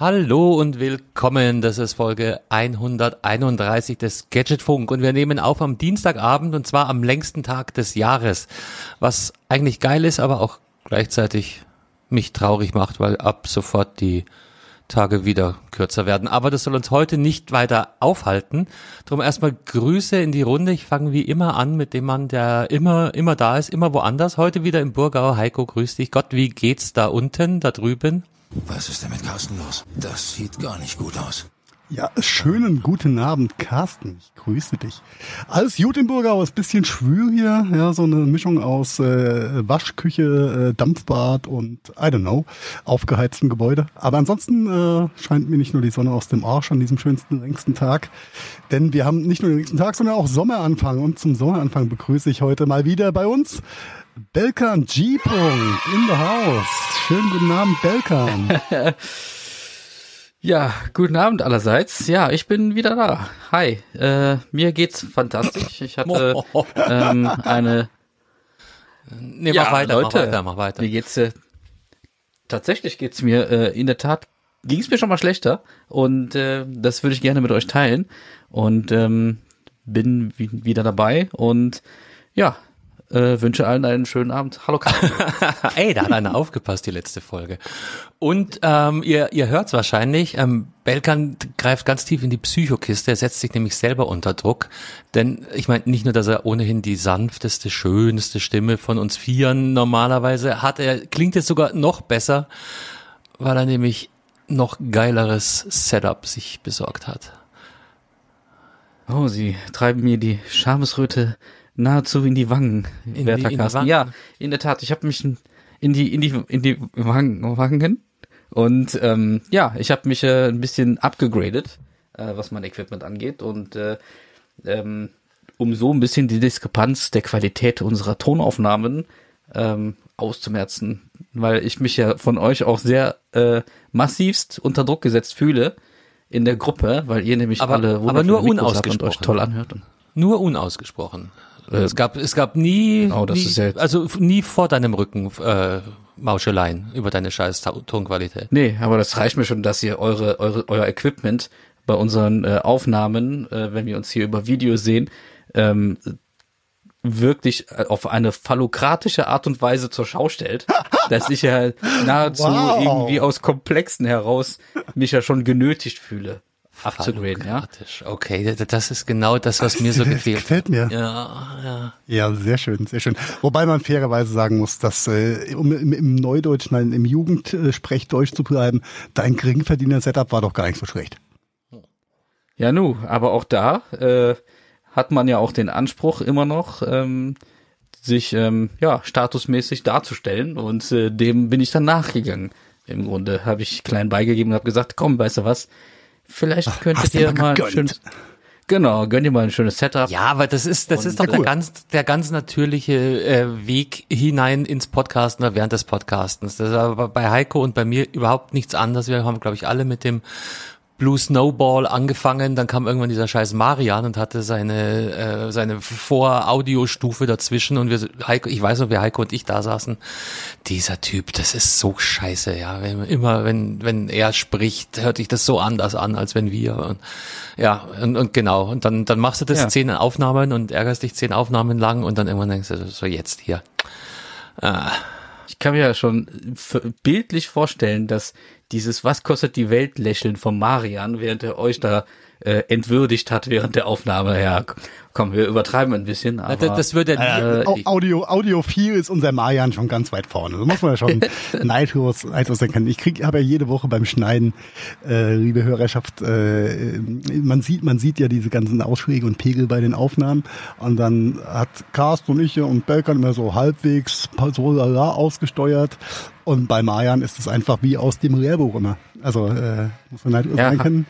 Hallo und willkommen. Das ist Folge 131 des Gadgetfunk und wir nehmen auf am Dienstagabend und zwar am längsten Tag des Jahres, was eigentlich geil ist, aber auch gleichzeitig mich traurig macht, weil ab sofort die Tage wieder kürzer werden. Aber das soll uns heute nicht weiter aufhalten. Drum erstmal Grüße in die Runde. Ich fange wie immer an mit dem Mann, der immer, immer da ist, immer woanders. Heute wieder im Burgau. Heiko, grüß dich. Gott, wie geht's da unten, da drüben? Was ist denn mit Carsten los? Das sieht gar nicht gut aus. Ja, schönen guten Abend, Carsten. Ich grüße dich. Alles im Burgau, ist bisschen schwül hier. Ja, so eine Mischung aus äh, Waschküche, äh, Dampfbad und, I don't know, aufgeheiztem Gebäude. Aber ansonsten äh, scheint mir nicht nur die Sonne aus dem Arsch an diesem schönsten, längsten Tag. Denn wir haben nicht nur den längsten Tag, sondern auch Sommeranfang. Und zum Sommeranfang begrüße ich heute mal wieder bei uns Belkan G. -Punkt in the house. Schönen guten Abend, Belkan. ja, guten Abend allerseits. Ja, ich bin wieder da. Hi, äh, mir geht's fantastisch. Ich hatte ähm, eine. Nee, ja, mach weiter, Leute, mach weiter, mach weiter. Mir geht's äh, tatsächlich geht's mir äh, in der Tat ging es mir schon mal schlechter und äh, das würde ich gerne mit euch teilen und ähm, bin wieder dabei und ja, äh, wünsche allen einen schönen Abend. Hallo Karl. Ey, da hat einer aufgepasst, die letzte Folge. Und ähm, ihr, ihr hört's wahrscheinlich, ähm, Belkan greift ganz tief in die Psychokiste, er setzt sich nämlich selber unter Druck. Denn ich meine, nicht nur, dass er ohnehin die sanfteste, schönste Stimme von uns Vieren normalerweise hat, er klingt jetzt sogar noch besser, weil er nämlich noch geileres Setup sich besorgt hat. Oh, sie treiben mir die Schamesröte nahezu in die Wangen, in werter die, in Wangen. Ja, in der Tat. Ich habe mich in die in die in die Wangen, Wangen und ähm, ja, ich habe mich äh, ein bisschen abgegradet, äh, was mein Equipment angeht und äh, ähm, um so ein bisschen die Diskrepanz der Qualität unserer Tonaufnahmen ähm, auszumerzen, weil ich mich ja von euch auch sehr äh, massivst unter Druck gesetzt fühle in der Gruppe, weil ihr nämlich aber, alle aber nur unausgesprochen euch toll anhört. Nur unausgesprochen. Äh, es gab, es gab nie, oh, nie ja also nie vor deinem Rücken äh, Mauscheleien über deine scheiß Tonqualität. Nee, aber das reicht mir schon, dass ihr eure, eure euer Equipment bei unseren äh, Aufnahmen, äh, wenn wir uns hier über Video sehen, ähm, wirklich äh, auf eine phallokratische Art und Weise zur Schau stellt, dass ich ja nahezu wow. irgendwie aus Komplexen heraus mich ja schon genötigt fühle abzugraden, ja. Okay, das ist genau das, was mir so gefehlt. Gefällt mir. Ja, ja. Ja, sehr schön, sehr schön. Wobei man fairerweise sagen muss, dass äh, um im, im Neudeutsch, nein, im Jugendsprechdeutsch zu bleiben, dein Geringverdiener-Setup war doch gar nicht so schlecht. Ja, nu, aber auch da äh, hat man ja auch den Anspruch immer noch, ähm, sich ähm, ja statusmäßig darzustellen und äh, dem bin ich dann nachgegangen. Im Grunde habe ich klein beigegeben und habe gesagt, komm, weißt du was, Vielleicht Ach, könntet ihr mal, mal ein schönes, genau, gönnt ihr mal ein schönes Setup. Ja, aber das ist, das und ist doch der ganz, der ganz natürliche äh, Weg hinein ins Podcasten oder während des Podcastens. Das ist aber bei Heiko und bei mir überhaupt nichts anderes. Wir haben, glaube ich, alle mit dem Blue Snowball angefangen, dann kam irgendwann dieser scheiß Marian und hatte seine äh, seine Vor-Audiostufe dazwischen und wir Heiko, ich weiß noch, wie Heiko und ich da saßen. Dieser Typ, das ist so scheiße, ja. Wenn, immer wenn wenn er spricht, hört sich das so anders an, als wenn wir. Und, ja und, und genau und dann dann machst du das ja. zehn Aufnahmen und ärgerst dich zehn Aufnahmen lang und dann irgendwann denkst du so jetzt hier. Ah. Ich kann mir ja schon bildlich vorstellen, dass dieses Was kostet die Welt lächeln von Marian, während er euch da äh, entwürdigt hat während der Aufnahme. Ja, komm, wir übertreiben ein bisschen. Aber, das, das würde äh, äh, Audio Audio viel ist unser Marian schon ganz weit vorne. Das muss man ja schon neidlos, neidlos erkennen. Ich krieg habe ja jede Woche beim Schneiden, äh, liebe Hörerschaft, äh, man sieht man sieht ja diese ganzen Ausschläge und Pegel bei den Aufnahmen und dann hat Carsten und ich und Belkan immer so halbwegs so lala ausgesteuert und bei Marian ist es einfach wie aus dem Lehrbuch immer. Also äh, muss man neidlos ja. erkennen.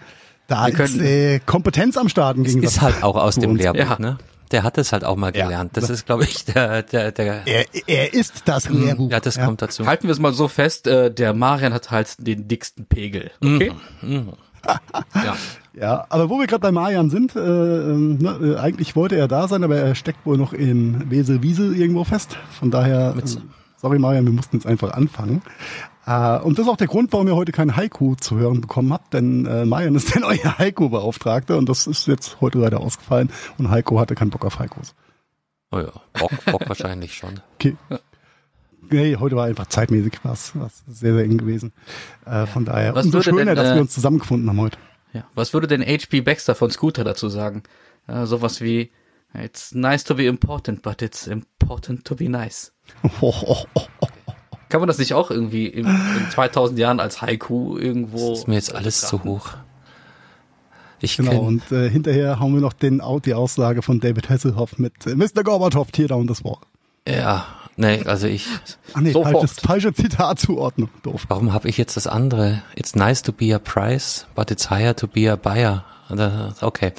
Da Wir ist äh, Kompetenz am Start im Gegensatz. Ist halt auch aus dem Lehrbuch, ja. ne? Der hat es halt auch mal gelernt. Ja. Das ist, glaube ich, der, der, der. Er, er ist das mhm. Lehrbuch. Ja, das ja. kommt dazu. Halten wir es mal so fest, äh, der Marian hat halt den dicksten Pegel. Okay? Mhm. Mhm. ja. ja, aber wo wir gerade bei Marian sind, äh, ähm, ne, äh, eigentlich wollte er da sein, aber er steckt wohl noch in Wesel-Wiesel irgendwo fest. Von daher, äh, sorry Marian, wir mussten jetzt einfach anfangen. Äh, und das ist auch der Grund, warum ihr heute kein Haiku zu hören bekommen habt, denn äh, Marian ist der neue Haiku-Beauftragte und das ist jetzt heute leider ausgefallen und Heiko hatte keinen Bock auf Haikus. Oh ja, Bock, Bock wahrscheinlich schon. Okay. Nee, heute war einfach zeitmäßig was, was sehr, sehr eng gewesen. Äh, von daher, Was umso schöner, denn, dass äh, wir uns zusammengefunden haben heute. Ja. Was würde denn H.P. Baxter von Scooter dazu sagen? Äh, sowas wie, it's nice to be important, but it's important to be nice. Oh, oh, oh, oh. Kann man das nicht auch irgendwie in, in 2000 Jahren als Haiku irgendwo? Das ist mir jetzt alles zu hoch. Ich Genau, und äh, hinterher haben wir noch den, die Aussage von David Hasselhoff mit äh, Mr. Gorbatschow, tear down this wall. ja, nee, also ich, Ah nee, Sofort. falsches, falsche Zitatzuordnung. Doof. warum habe ich jetzt das andere? It's nice to be a price, but it's higher to be a buyer. Okay.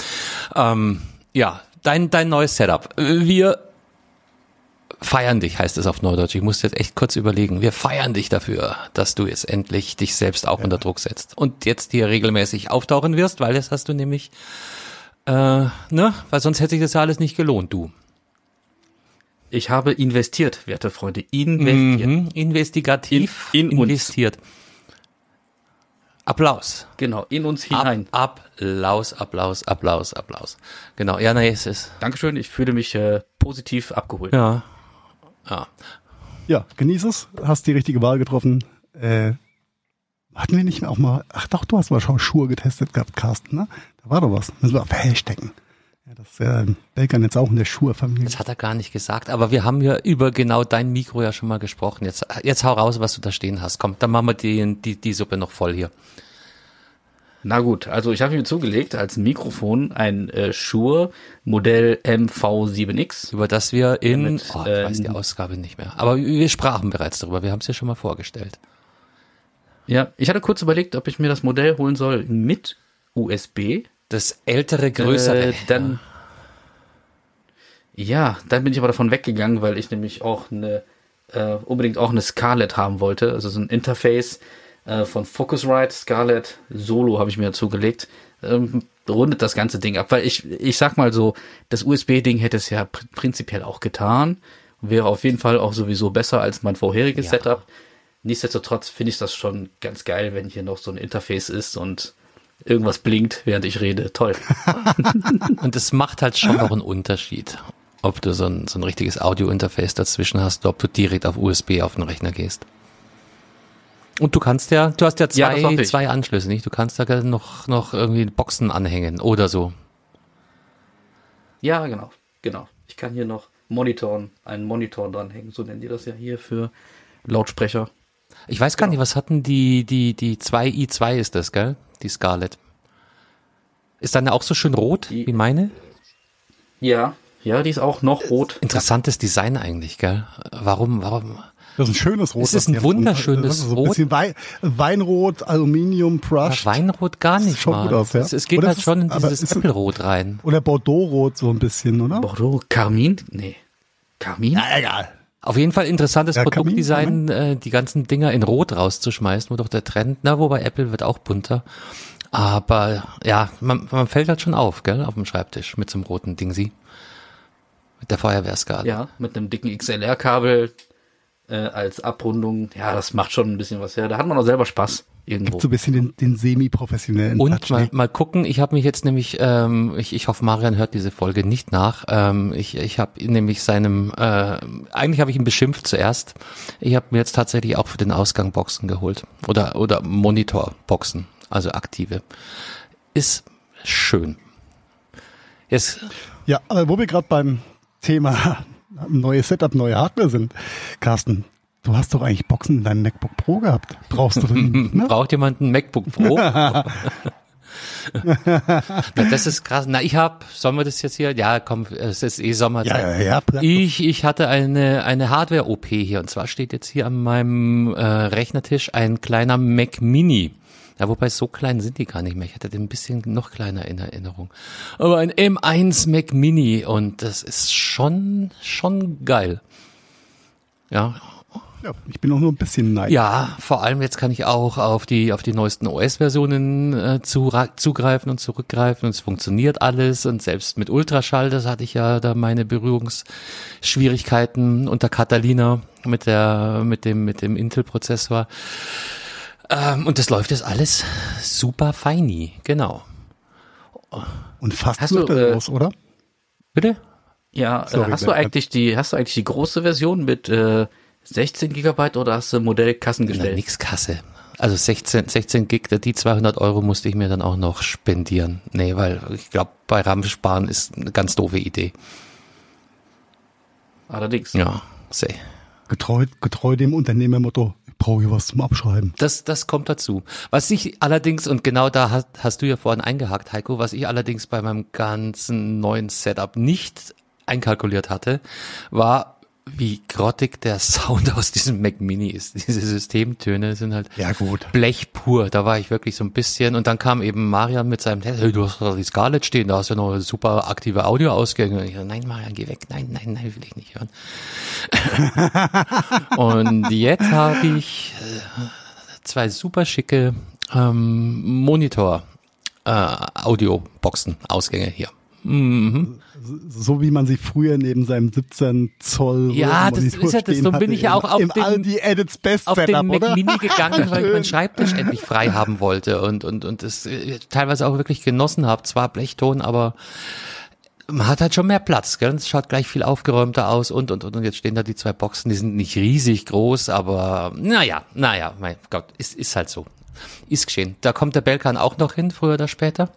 Ähm, ja, dein, dein neues Setup. Wir feiern dich, heißt es auf Neudeutsch. Ich muss jetzt echt kurz überlegen. Wir feiern dich dafür, dass du jetzt endlich dich selbst auch unter Druck setzt und jetzt hier regelmäßig auftauchen wirst, weil das hast du nämlich, äh, ne, weil sonst hätte sich das ja alles nicht gelohnt, du. Ich habe investiert, werte Freunde, investiert. Mhm. Investigativ In- in uns. investiert. Applaus. Genau, in uns Ab, hinein. Applaus, Applaus, Applaus, Applaus. Genau, ja, nee, es ist, Dankeschön, ich fühle mich äh, positiv abgeholt. ja, ja. Ja, genieß es, hast die richtige Wahl getroffen. Äh, hatten wir nicht auch mal, ach doch, du hast mal schon Schuhe getestet gehabt, Carsten, ne? Da war doch was. Müssen wir auf Hashtaggen. Ja, das ist ja Belgern jetzt auch in der Schuhe-Familie. Das hat er gar nicht gesagt, aber wir haben ja über genau dein Mikro ja schon mal gesprochen. Jetzt, jetzt hau raus, was du da stehen hast. Komm, dann machen wir die, die, die Suppe noch voll hier. Na gut, also ich habe mir zugelegt als Mikrofon ein äh, Shure Modell MV7X. Über das wir in, Ja, mit, oh, ich weiß die Ausgabe nicht mehr. Aber wir sprachen bereits darüber. Wir haben es ja schon mal vorgestellt. Ja, ich hatte kurz überlegt, ob ich mir das Modell holen soll mit USB. Das ältere, größere. Äh, dann, ja, dann bin ich aber davon weggegangen, weil ich nämlich auch eine, äh, unbedingt auch eine Scarlett haben wollte. Also so ein Interface äh, von Focusrite, Scarlett Solo habe ich mir dazu gelegt. Ähm, rundet das ganze Ding ab, weil ich, ich sag mal so, das USB-Ding hätte es ja pr prinzipiell auch getan. Wäre auf jeden Fall auch sowieso besser als mein vorheriges Ja. Setup. Nichtsdestotrotz finde ich das schon ganz geil, wenn hier noch so ein Interface ist und irgendwas blinkt, während ich rede. Toll. Und es macht halt schon noch einen Unterschied, ob du so ein, so ein richtiges Audio-Interface dazwischen hast, oder ob du direkt auf USB auf den Rechner gehst. Und du kannst ja, du hast ja Ja, zwei, ich. zwei Anschlüsse, nicht? Du kannst da noch, noch irgendwie Boxen anhängen oder so. Ja, genau, genau. Ich kann hier noch monitoren, einen Monitor dranhängen, so nennen die das ja hier für Lautsprecher. Ich weiß gar Genau. nicht, was hatten die, die, die 2i2 ist das, gell? Die Scarlett. Ist deine auch so schön rot Die- wie meine? Ja, ja, die ist auch noch rot. Interessantes Design eigentlich, gell? Warum, warum? Das ist ein schönes Rot. Es ist ein haben. wunderschönes Das ist so ein Rot. bisschen Wei Weinrot, Aluminium, Brushed. Weinrot gar nicht schaut mal. gut aus, ja. es, es geht Oder halt ist- schon in dieses Äppelrot rein. Oder Bordeaux-Rot so ein bisschen, oder? Bordeaux, Carmin? Nee. Carmin? egal. Auf jeden Fall interessantes Ja, Produktdesign, äh, die ganzen Dinger in Rot rauszuschmeißen, wo doch der Trend, na, wobei Apple wird auch bunter. Aber ja, man, man fällt halt schon auf, gell, auf dem Schreibtisch mit so einem roten Dingsi. Mit der Feuerwehrskala. Ja, mit einem dicken XLR-Kabel äh, als Abrundung. Ja, das macht schon ein bisschen was her. Da hat man auch selber Spaß irgendwo. So ein bisschen den, den semi-professionellen Und Touch. mal, ne? mal gucken, ich habe mich jetzt nämlich, ähm, ich, ich hoffe, Marian hört diese Folge nicht nach. Ähm, ich ich habe nämlich seinem, äh, eigentlich habe ich ihn beschimpft zuerst. Ich habe mir jetzt tatsächlich auch für den Ausgang Boxen geholt. Oder, oder Monitorboxen, also aktive. Ist schön. Jetzt, Ja, aber wo wir gerade beim Thema neues Setup, neue Hardware sind, Carsten, du hast doch eigentlich Boxen in deinem MacBook Pro gehabt. Brauchst du den nicht, ne? braucht jemand ein MacBook Pro? Na, das ist krass. Na, ich habe, sollen wir das jetzt hier? Ja, komm, es ist eh Sommerzeit. Ja, ja, ja. Ich, ich hatte eine, eine Hardware-OP hier und zwar steht jetzt hier an meinem äh, Rechnertisch ein kleiner Mac Mini. Ja, wobei so klein sind die gar nicht mehr. Ich hatte den ein bisschen noch kleiner in Erinnerung. Aber ein M1 Mac Mini und das ist schon, schon geil. Ja, Ja, ich bin auch nur ein bisschen neidisch. Ja, vor allem jetzt kann ich auch auf die auf die neuesten OS-Versionen äh, zu, zugreifen und zurückgreifen und es funktioniert alles und selbst mit Ultraschall, das hatte ich ja da meine Berührungsschwierigkeiten unter Catalina mit der mit dem mit dem Intel-Prozessor ähm, und das läuft jetzt alles super feini, genau. Und fast hast du, äh, raus, oder? Bitte? Ja, äh, Sorry, hast du eigentlich die hast du eigentlich die große Version mit äh, 16 Gigabyte oder hast du Modell Kassengestellt? Nix Kasse. Also 16, 16 Gig, die 200 Euro musste ich mir dann auch noch spendieren. Nee, weil ich glaube, bei RAM sparen ist eine ganz doofe Idee. Allerdings. Ja, sehr. Getreu, getreu dem Unternehmermotto, brauche hier was zum Abschreiben. Das, das kommt dazu. Was ich allerdings, und genau da hast, hast du ja vorhin eingehakt, Heiko, was ich allerdings bei meinem ganzen neuen Setup nicht einkalkuliert hatte, war wie grottig der Sound aus diesem Mac Mini ist. Diese Systemtöne sind halt ja, gut. Blech pur. Da war ich wirklich so ein bisschen. Und dann kam eben Marian mit seinem Test. Hey, du hast da die Scarlett stehen, da hast du ja noch super aktive Audioausgänge. Ich so, nein, Marian, geh weg. Nein, nein, nein, will ich nicht hören. und jetzt habe ich äh, zwei super schicke ähm, Monitor äh, Audioboxen Ausgänge hier. Mhm. So wie man sie früher neben seinem 17 Zoll Ja, das ist ja das. So bin ich ja auch auf im den, Aldi Edits Best auf Setup, den Mac Mini gegangen, weil ich meinen Schreibtisch endlich frei haben wollte und und und das äh, teilweise auch wirklich genossen habe. Zwar Blechton, aber man hat halt schon mehr Platz, gell? Es schaut gleich viel aufgeräumter aus und, und, und, und jetzt stehen da die zwei Boxen, die sind nicht riesig groß, aber naja, naja, mein Gott, ist, ist halt so. Ist geschehen. Da kommt der Belkan auch noch hin, früher oder später.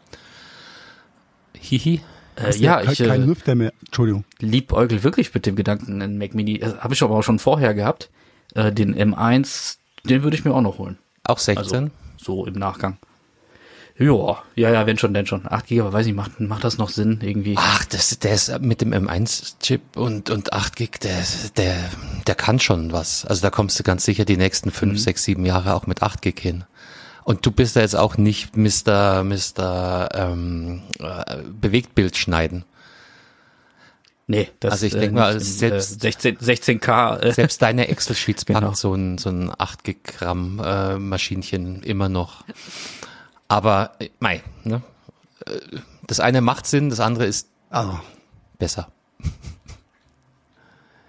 Hihi. Äh, ja, ich kein Lüfter mehr. Entschuldigung. liebäugel wirklich mit dem Gedanken, einen Mac Mini. Äh, Habe ich aber auch schon vorher gehabt. Äh, den M1, den würde ich mir auch noch holen. Auch 16? Also, so im Nachgang. Ja, ja, ja, wenn schon, denn schon. 8 GB, weiß ich, macht, macht das noch Sinn irgendwie? Ach, das, der ist mit dem M1-Chip und, und 8 Gig, der, der, der kann schon was. Also da kommst du ganz sicher die nächsten 5, 6, 7 Jahre auch mit 8 Gig hin. Und du bist da jetzt auch nicht Mr. Mr. Ähm, äh, Bewegtbild schneiden. Nee, das also ich denke mal, selbst äh, 16, 16K. Äh, selbst deine Excel-Sheets genau. packt so ein, so ein 8 Gig RAM äh, Maschinchen immer noch. Aber, äh, mei, ne? Äh, das eine macht Sinn, das andere ist oh. besser.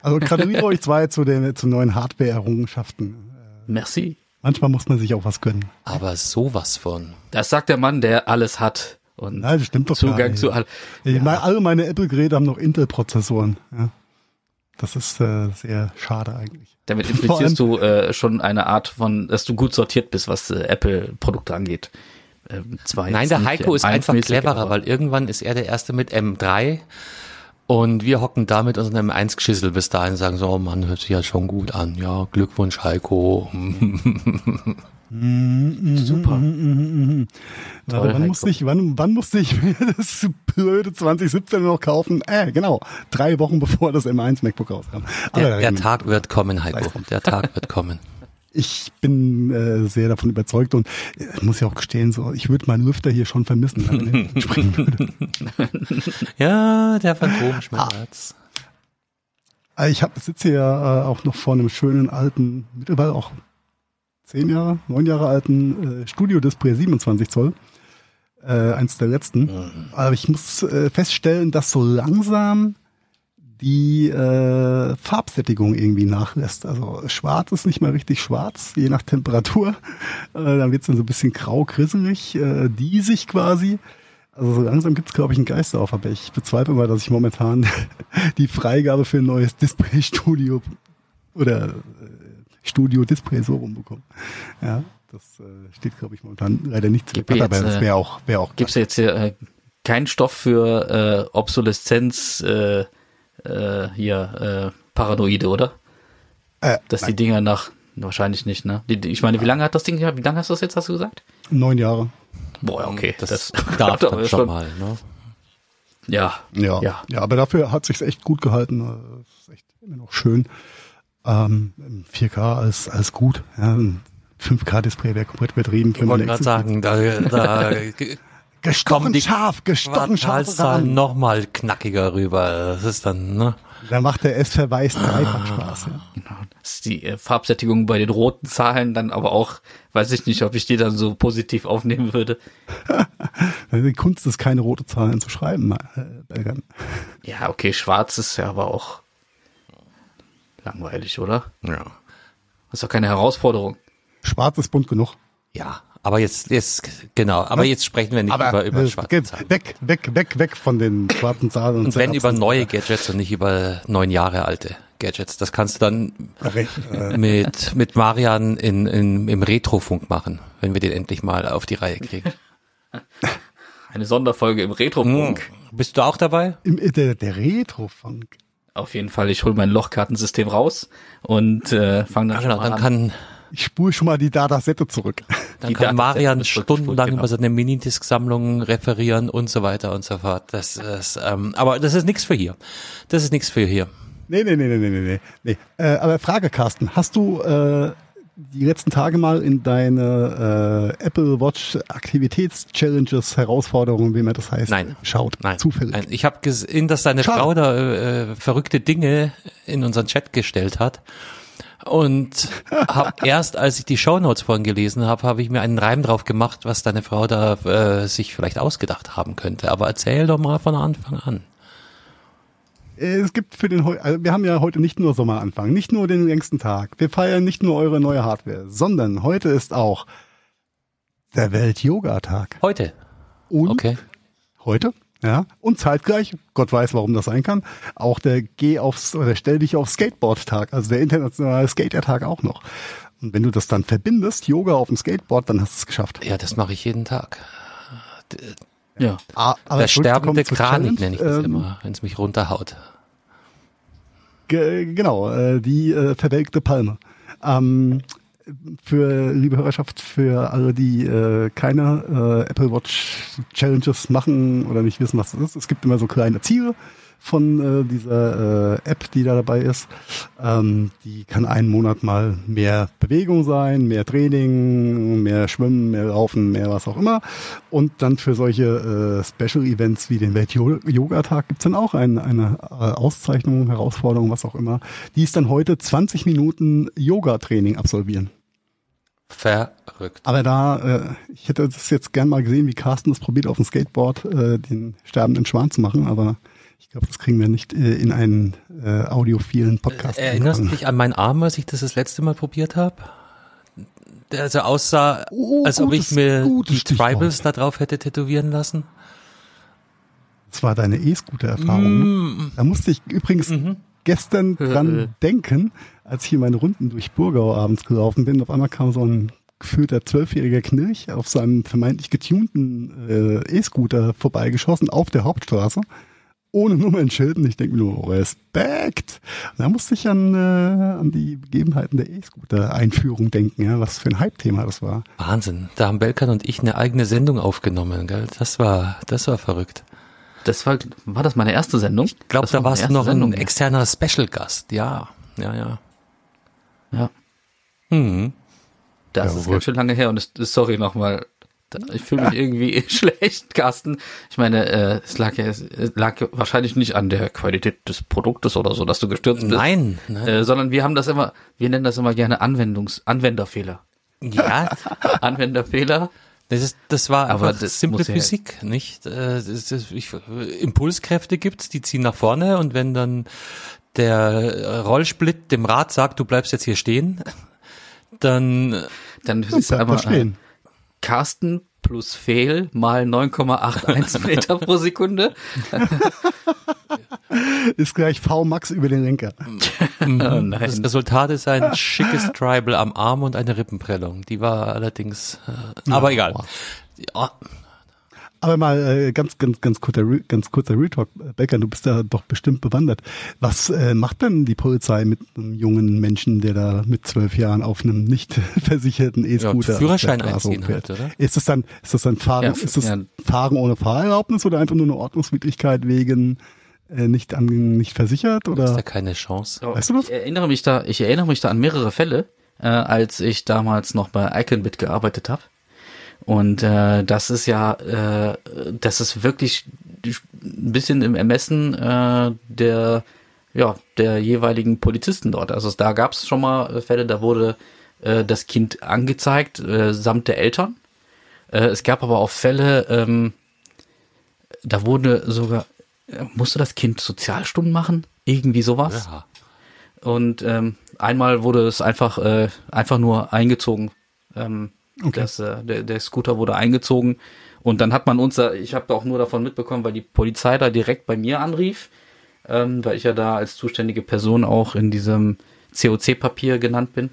Also gratuliere euch zwei zu den zu neuen Hardware-Errungenschaften. Merci. Manchmal muss man sich auch was gönnen. Aber sowas von. Das sagt der Mann, der alles hat. Und Nein, das stimmt doch Zugang zu all. Ich meine, alle meine Apple-Geräte haben noch Intel-Prozessoren. Ja. Das ist äh, sehr schade eigentlich. Damit implizierst du äh, schon eine Art von, dass du gut sortiert bist, was äh, Apple-Produkte angeht. Ähm, Nein, der Heiko ist einfach cleverer, weil irgendwann ist er der Erste mit M3 und wir hocken da mit unserem M1-Geschissel bis dahin und sagen so, oh Mann, hört sich ja schon gut an. Ja, Glückwunsch, Heiko. Super. Toll, wann, musste ich, wann, wann musste ich mir das blöde 2017 noch kaufen? Äh, genau. Drei Wochen bevor das M1 MacBook rauskam. Der, der Tag wird kommen, Heiko. Der Tag wird kommen ich bin äh, sehr davon überzeugt und äh, muss ja auch gestehen, so ich würde meinen Lüfter hier schon vermissen, wenn er springen würde. ja, der Phantomschmerz. Ah. Ich habe sitze hier äh, auch noch vor einem schönen alten, mittlerweile auch zehn Jahre, neun Jahre alten äh, Studio-Display 27 Zoll. Äh, eins der letzten. Mhm. Aber ich muss äh, feststellen, dass so langsam die äh, Farbsättigung irgendwie nachlässt. Also schwarz ist nicht mehr richtig schwarz, je nach Temperatur. Äh, dann wird es dann so ein bisschen grau, grisselig, äh, diesig quasi. Also so langsam gibt es, glaube ich, einen Geist auf, aber ich bezweifle mal, dass ich momentan die Freigabe für ein neues Display-Studio oder äh, Studio-Display so rumbekomme. Ja, das äh, steht, glaube ich, momentan leider nicht zu Debatte, aber das wäre auch, wäre auch. Gibt es jetzt hier äh, keinen Stoff für äh, Obsoleszenz, äh, äh, hier äh, Paranoide, oder? Äh, Dass nein. die Dinger nach wahrscheinlich nicht, ne? Die, ich meine, wie lange hat das Ding? Wie lange hast du das jetzt, hast du gesagt? Neun Jahre. Boah, okay, das, das darf dann schon mal, ne? Ja, ja, ja, ja. aber dafür hat sich's echt gut gehalten. Das ist echt immer noch schön. Ähm, 4K alles, alles gut. Ja, 5K-Display wäre komplett übertrieben. Ich wollte gerade sagen, da, da Gestochen die scharf, gestochen scharf. noch mal knackiger rüber. Das ist dann, ne? Da macht der S-Verweis dreifach Spaß. Ja. Genau. Das ist die äh, Farbsättigung bei den roten Zahlen dann aber auch, weiß ich nicht, ob ich die dann so positiv aufnehmen würde. die Kunst ist keine rote Zahlen zu schreiben, äh, Ja, okay, schwarz ist ja aber auch langweilig, oder? Ja. Das ist doch keine Herausforderung. Schwarz ist bunt genug. Ja, aber jetzt, jetzt, genau, aber jetzt sprechen wir nicht aber, über, über äh, schwarze Zahlen. Weg, weg, weg, weg von den schwarzen Zahlen. Und, und wenn über neue Gadgets und nicht über neun Jahre alte Gadgets. Das kannst du dann äh. mit, mit Marian in, in, im Retrofunk machen, wenn wir den endlich mal auf die Reihe kriegen. Eine Sonderfolge im Retrofunk. Hm. Bist du auch dabei? Im, der, der Retrofunk. Auf jeden Fall, ich hole mein Lochkartensystem raus und äh, fange dann, ja, genau, dann an. Kann, ich spule schon mal die Datasette zurück. Dann die kann Marian stundenlang genau. über seine Minidisk-Sammlung referieren und so weiter und so fort. Das ist, ähm, aber das ist nichts für hier. Das ist nichts für hier. Nee, nee, nee, nee, nee, nee. nee. Äh, aber Frage, Carsten, hast du äh, die letzten Tage mal in deine äh, Apple Watch Aktivitäts-Challenges, Herausforderungen, wie man das heißt, Nein. schaut? Nein. Zufällig. Nein. Ich habe gesehen, dass deine Schade. Frau da äh, verrückte Dinge in unseren Chat gestellt hat. Und hab erst, als ich die Shownotes vorhin gelesen habe, habe ich mir einen Reim drauf gemacht, was deine Frau da äh, sich vielleicht ausgedacht haben könnte. Aber erzähl doch mal von Anfang an. Es gibt für den, also wir haben ja heute nicht nur Sommeranfang, nicht nur den längsten Tag. Wir feiern nicht nur eure neue Hardware, sondern heute ist auch der Welt-Yoga-Tag. Heute? Und okay. heute ja, und zeitgleich, Gott weiß, warum das sein kann, auch der Geh aufs oder Stell dich aufs Skateboard-Tag, also der internationale Skater-Tag auch noch. Und wenn du das dann verbindest, Yoga auf dem Skateboard, dann hast du es geschafft. Ja, das mache ich jeden Tag. Ja. Ah, aber der sterbende Kranich nenne ich das ähm, immer, wenn es mich runterhaut. Genau, äh, die äh, verwelkte Palme. Ähm, für liebe Hörerschaft, für alle, die äh, keine äh, Apple Watch Challenges machen oder nicht wissen, was das ist. Es gibt immer so kleine Ziele von äh, dieser äh, App, die da dabei ist. Ähm, die kann einen Monat mal mehr Bewegung sein, mehr Training, mehr Schwimmen, mehr Laufen, mehr was auch immer. Und dann für solche äh, Special Events wie den Welt-Yoga-Tag gibt's dann auch ein, eine äh, Auszeichnung, Herausforderung, was auch immer. Die ist dann heute 20 Minuten Yoga-Training absolvieren. Verrückt. Aber da, äh, ich hätte das jetzt gern mal gesehen, wie Carsten das probiert, auf dem Skateboard äh, den sterbenden Schwan zu machen, aber ich glaube, das kriegen wir nicht äh, in einen äh, audiophilen Podcast. Äh, erinnerst du dich an meinen Arm, als ich das das letzte Mal probiert habe? Der also aussah, oh, als ob ich mir die Stichwort. Tribals da drauf hätte tätowieren lassen. Das war deine E-Scooter-Erfahrung. Ne? Mm. Ne? Da musste ich übrigens mhm. gestern dran denken, als ich hier meine Runden durch Burgau abends gelaufen bin. Auf einmal kam so ein gefühlter zwölfjähriger Knirch auf seinem vermeintlich getunten äh, E-Scooter vorbeigeschossen auf der Hauptstraße ohne Nummernschild und ich denke mir nur, Respekt. Und da musste ich an, äh, an die Begebenheiten der E-Scooter-Einführung denken, ja, was für ein Hype-Thema das war. Wahnsinn. Da haben Belkan und ich eine eigene Sendung aufgenommen, gell? Das war, das war verrückt. Das war, war das meine erste Sendung? Ich glaube, da warst du noch Sendung, ein externer Special-Gast. Ja, ja, ja. Ja. Hm. Das ja, ist ganz schön lange her und es, sorry nochmal, ich fühle mich irgendwie schlecht, Carsten. Ich meine, äh, es lag ja, es lag wahrscheinlich nicht an der Qualität des Produktes oder so, dass du gestürzt bist. Nein, nein. Äh, sondern wir haben das immer, wir nennen das immer gerne Anwendungs, Anwenderfehler. Ja. Anwenderfehler. Das ist, das war aber das simple Physik, ja. nicht? Äh, das ist, ich, Impulskräfte gibt's, die ziehen nach vorne und wenn dann der Rollsplit dem Rad sagt, du bleibst jetzt hier stehen, dann dann ist es einfach stehen. Carsten plus Fehl mal 9,81 Meter pro Sekunde. ist gleich V Max über den Lenker. oh das Resultat ist ein schickes Tribal am Arm und eine Rippenprellung. Die war allerdings, äh, aber ja, egal. Ja, aber mal äh, ganz, ganz, ganz kurzer, ganz kurzer Retalk, Becker, du bist da doch bestimmt bewandert. Was äh, macht denn die Polizei mit einem jungen Menschen, der da mit zwölf Jahren auf einem nicht versicherten E-Scooter ja, Führerschein einziehen halt, oder? Ist das dann, ist das dann Fahren, ja, ist das ja. Fahren ohne Fahrerlaubnis oder einfach nur eine Ordnungswidrigkeit wegen äh, nicht an, nicht versichert oder? Ist da keine Chance? Weißt du das? Ich erinnere mich da, ich erinnere mich da an mehrere Fälle, äh, als ich damals noch bei Iconbit gearbeitet habe Und äh, das ist ja, äh, das ist wirklich ein bisschen im Ermessen äh, der ja der jeweiligen Polizisten dort. Also da gab es schon mal Fälle, da wurde äh, das Kind angezeigt äh, samt der Eltern. Äh, es gab aber auch Fälle, ähm, da wurde sogar äh, musste das Kind Sozialstunden machen, irgendwie sowas. Ja. Und ähm, einmal wurde es einfach äh, einfach nur eingezogen. Ähm, okay. das, äh, der, der Scooter wurde eingezogen und dann hat man uns, ich habe auch nur davon mitbekommen, weil die Polizei da direkt bei mir anrief, ähm, weil ich ja da als zuständige Person auch in diesem COC-Papier genannt bin.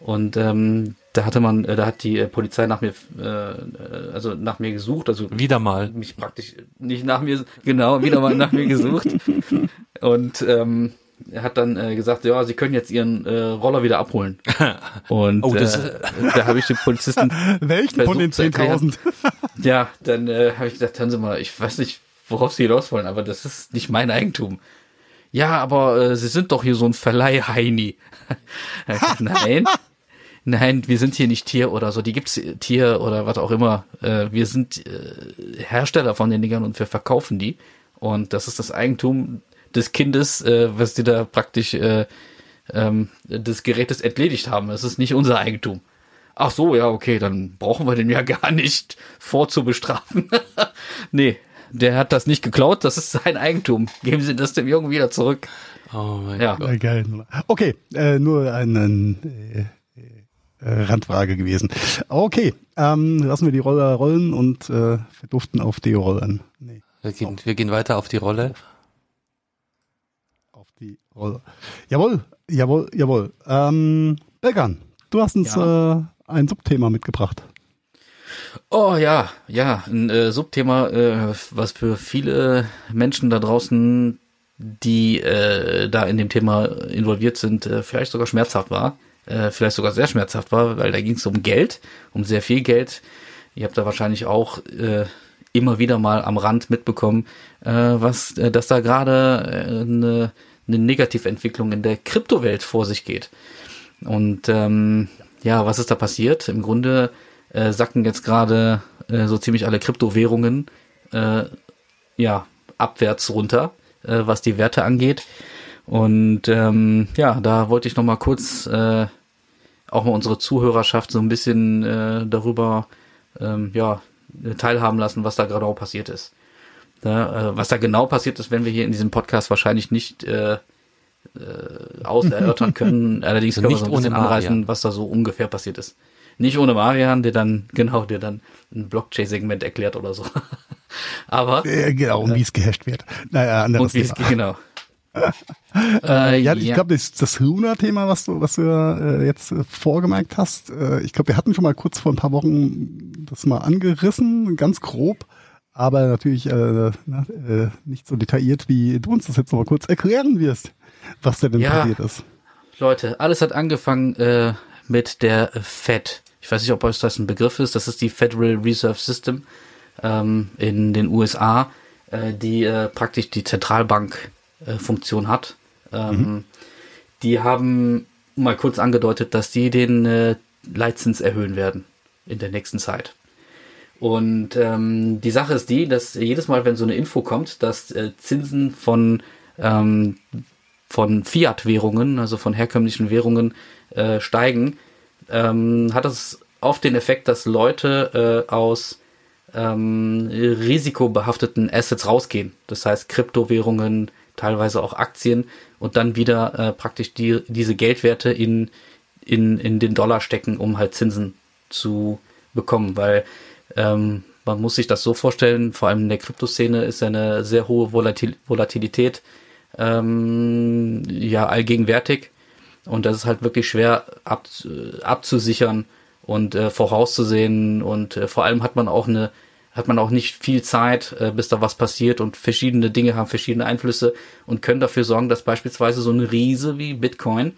Und ähm, da hatte man, äh, da hat die äh, Polizei nach mir, äh, also nach mir gesucht, also wieder mal mich praktisch nicht nach mir, genau wieder mal nach mir gesucht und ähm, hat dann äh, gesagt, ja, sie können jetzt ihren äh, Roller wieder abholen. Und oh, das, äh, da habe ich den Polizisten. Welchen von den 10.000? ja, dann äh, habe ich gesagt, hören Sie mal, ich weiß nicht, worauf Sie hinaus wollen, aber das ist nicht mein Eigentum. Ja, aber äh, Sie sind doch hier so ein Verleih-Heini. Nein. Nein, wir sind hier nicht Tier oder so. Die gibt's Tier oder was auch immer. Äh, wir sind äh, Hersteller von den Dingern und wir verkaufen die. Und das ist das Eigentum des Kindes, äh, was die da praktisch äh, ähm, des Gerätes entledigt haben. Es ist nicht unser Eigentum. Ach so, ja, okay, dann brauchen wir den ja gar nicht vorzubestrafen. nee, der hat das nicht geklaut, das ist sein Eigentum. Geben Sie das dem Jungen wieder zurück. Oh mein ja. Gott. Geil. Okay, äh, nur eine äh, äh, Randfrage gewesen. Okay, ähm, lassen wir die Roller rollen und äh, verduften auf die Rollen. Nee. Wir, gehen, wir gehen weiter auf die Rolle die Rolle. Jawohl, jawohl, jawohl. Ähm, Belgan, du hast uns ja. äh, ein Subthema mitgebracht. Oh ja, ja, ein äh, Subthema, äh, was für viele Menschen da draußen, die äh, da in dem Thema involviert sind, äh, vielleicht sogar schmerzhaft war. Äh, vielleicht sogar sehr schmerzhaft war, weil da ging es um Geld, um sehr viel Geld. Ihr habt da wahrscheinlich auch äh, immer wieder mal am Rand mitbekommen, äh, was, äh, dass da gerade äh, eine eine Negativentwicklung in der Kryptowelt vor sich geht. Und ähm, ja, was ist da passiert? Im Grunde äh, sacken jetzt gerade äh, so ziemlich alle Kryptowährungen äh, ja abwärts runter, äh, was die Werte angeht. Und ähm, ja, da wollte ich noch mal kurz äh, auch mal unsere Zuhörerschaft so ein bisschen äh, darüber ähm, ja teilhaben lassen, was da gerade auch passiert ist. Ja, äh, was da genau passiert ist, wenn wir hier in diesem Podcast wahrscheinlich nicht äh, äh, aus erörtern können. Allerdings also können wir so ein bisschen anreißen, was da so ungefähr passiert ist. Nicht ohne Marian, der dann, genau, der dann ein Blockchain-Segment erklärt oder so. Aber. Ja, genau, und äh, wie es gehasht wird. Naja, anderes und wie. Es, genau. äh, ja, ich ja. glaube, das, das Luna-Thema, was du, was du äh, jetzt äh, vorgemerkt hast, äh, ich glaube, wir hatten schon mal kurz vor ein paar Wochen das mal angerissen, ganz grob aber natürlich äh, na, äh, nicht so detailliert, wie du uns das jetzt noch mal kurz erklären wirst, was da denn ja, passiert ist. Leute, alles hat angefangen äh, mit der Fed. Ich weiß nicht, ob euch das ein Begriff ist. Das ist die Federal Reserve System ähm, in den USA, äh, die äh, praktisch die Zentralbank-Funktion hat. Ähm, mhm. Die haben mal kurz angedeutet, dass die den äh, Leitzins erhöhen werden in der nächsten Zeit. Und ähm, die Sache ist die, dass jedes Mal, wenn so eine Info kommt, dass äh, Zinsen von, ähm, von Fiat-Währungen, also von herkömmlichen Währungen, äh, steigen, ähm, hat das oft den Effekt, dass Leute äh, aus ähm, risikobehafteten Assets rausgehen. Das heißt Kryptowährungen, teilweise auch Aktien und dann wieder äh, praktisch die, diese Geldwerte in, in, in den Dollar stecken, um halt Zinsen zu bekommen, weil ähm, man muss sich das so vorstellen, vor allem in der Kryptoszene ist eine sehr hohe Volatil Volatilität ähm, ja allgegenwärtig. Und das ist halt wirklich schwer ab, abzusichern und äh, vorauszusehen. Und äh, vor allem hat man auch eine hat man auch nicht viel Zeit, äh, bis da was passiert. Und verschiedene Dinge haben verschiedene Einflüsse und können dafür sorgen, dass beispielsweise so eine Riese wie Bitcoin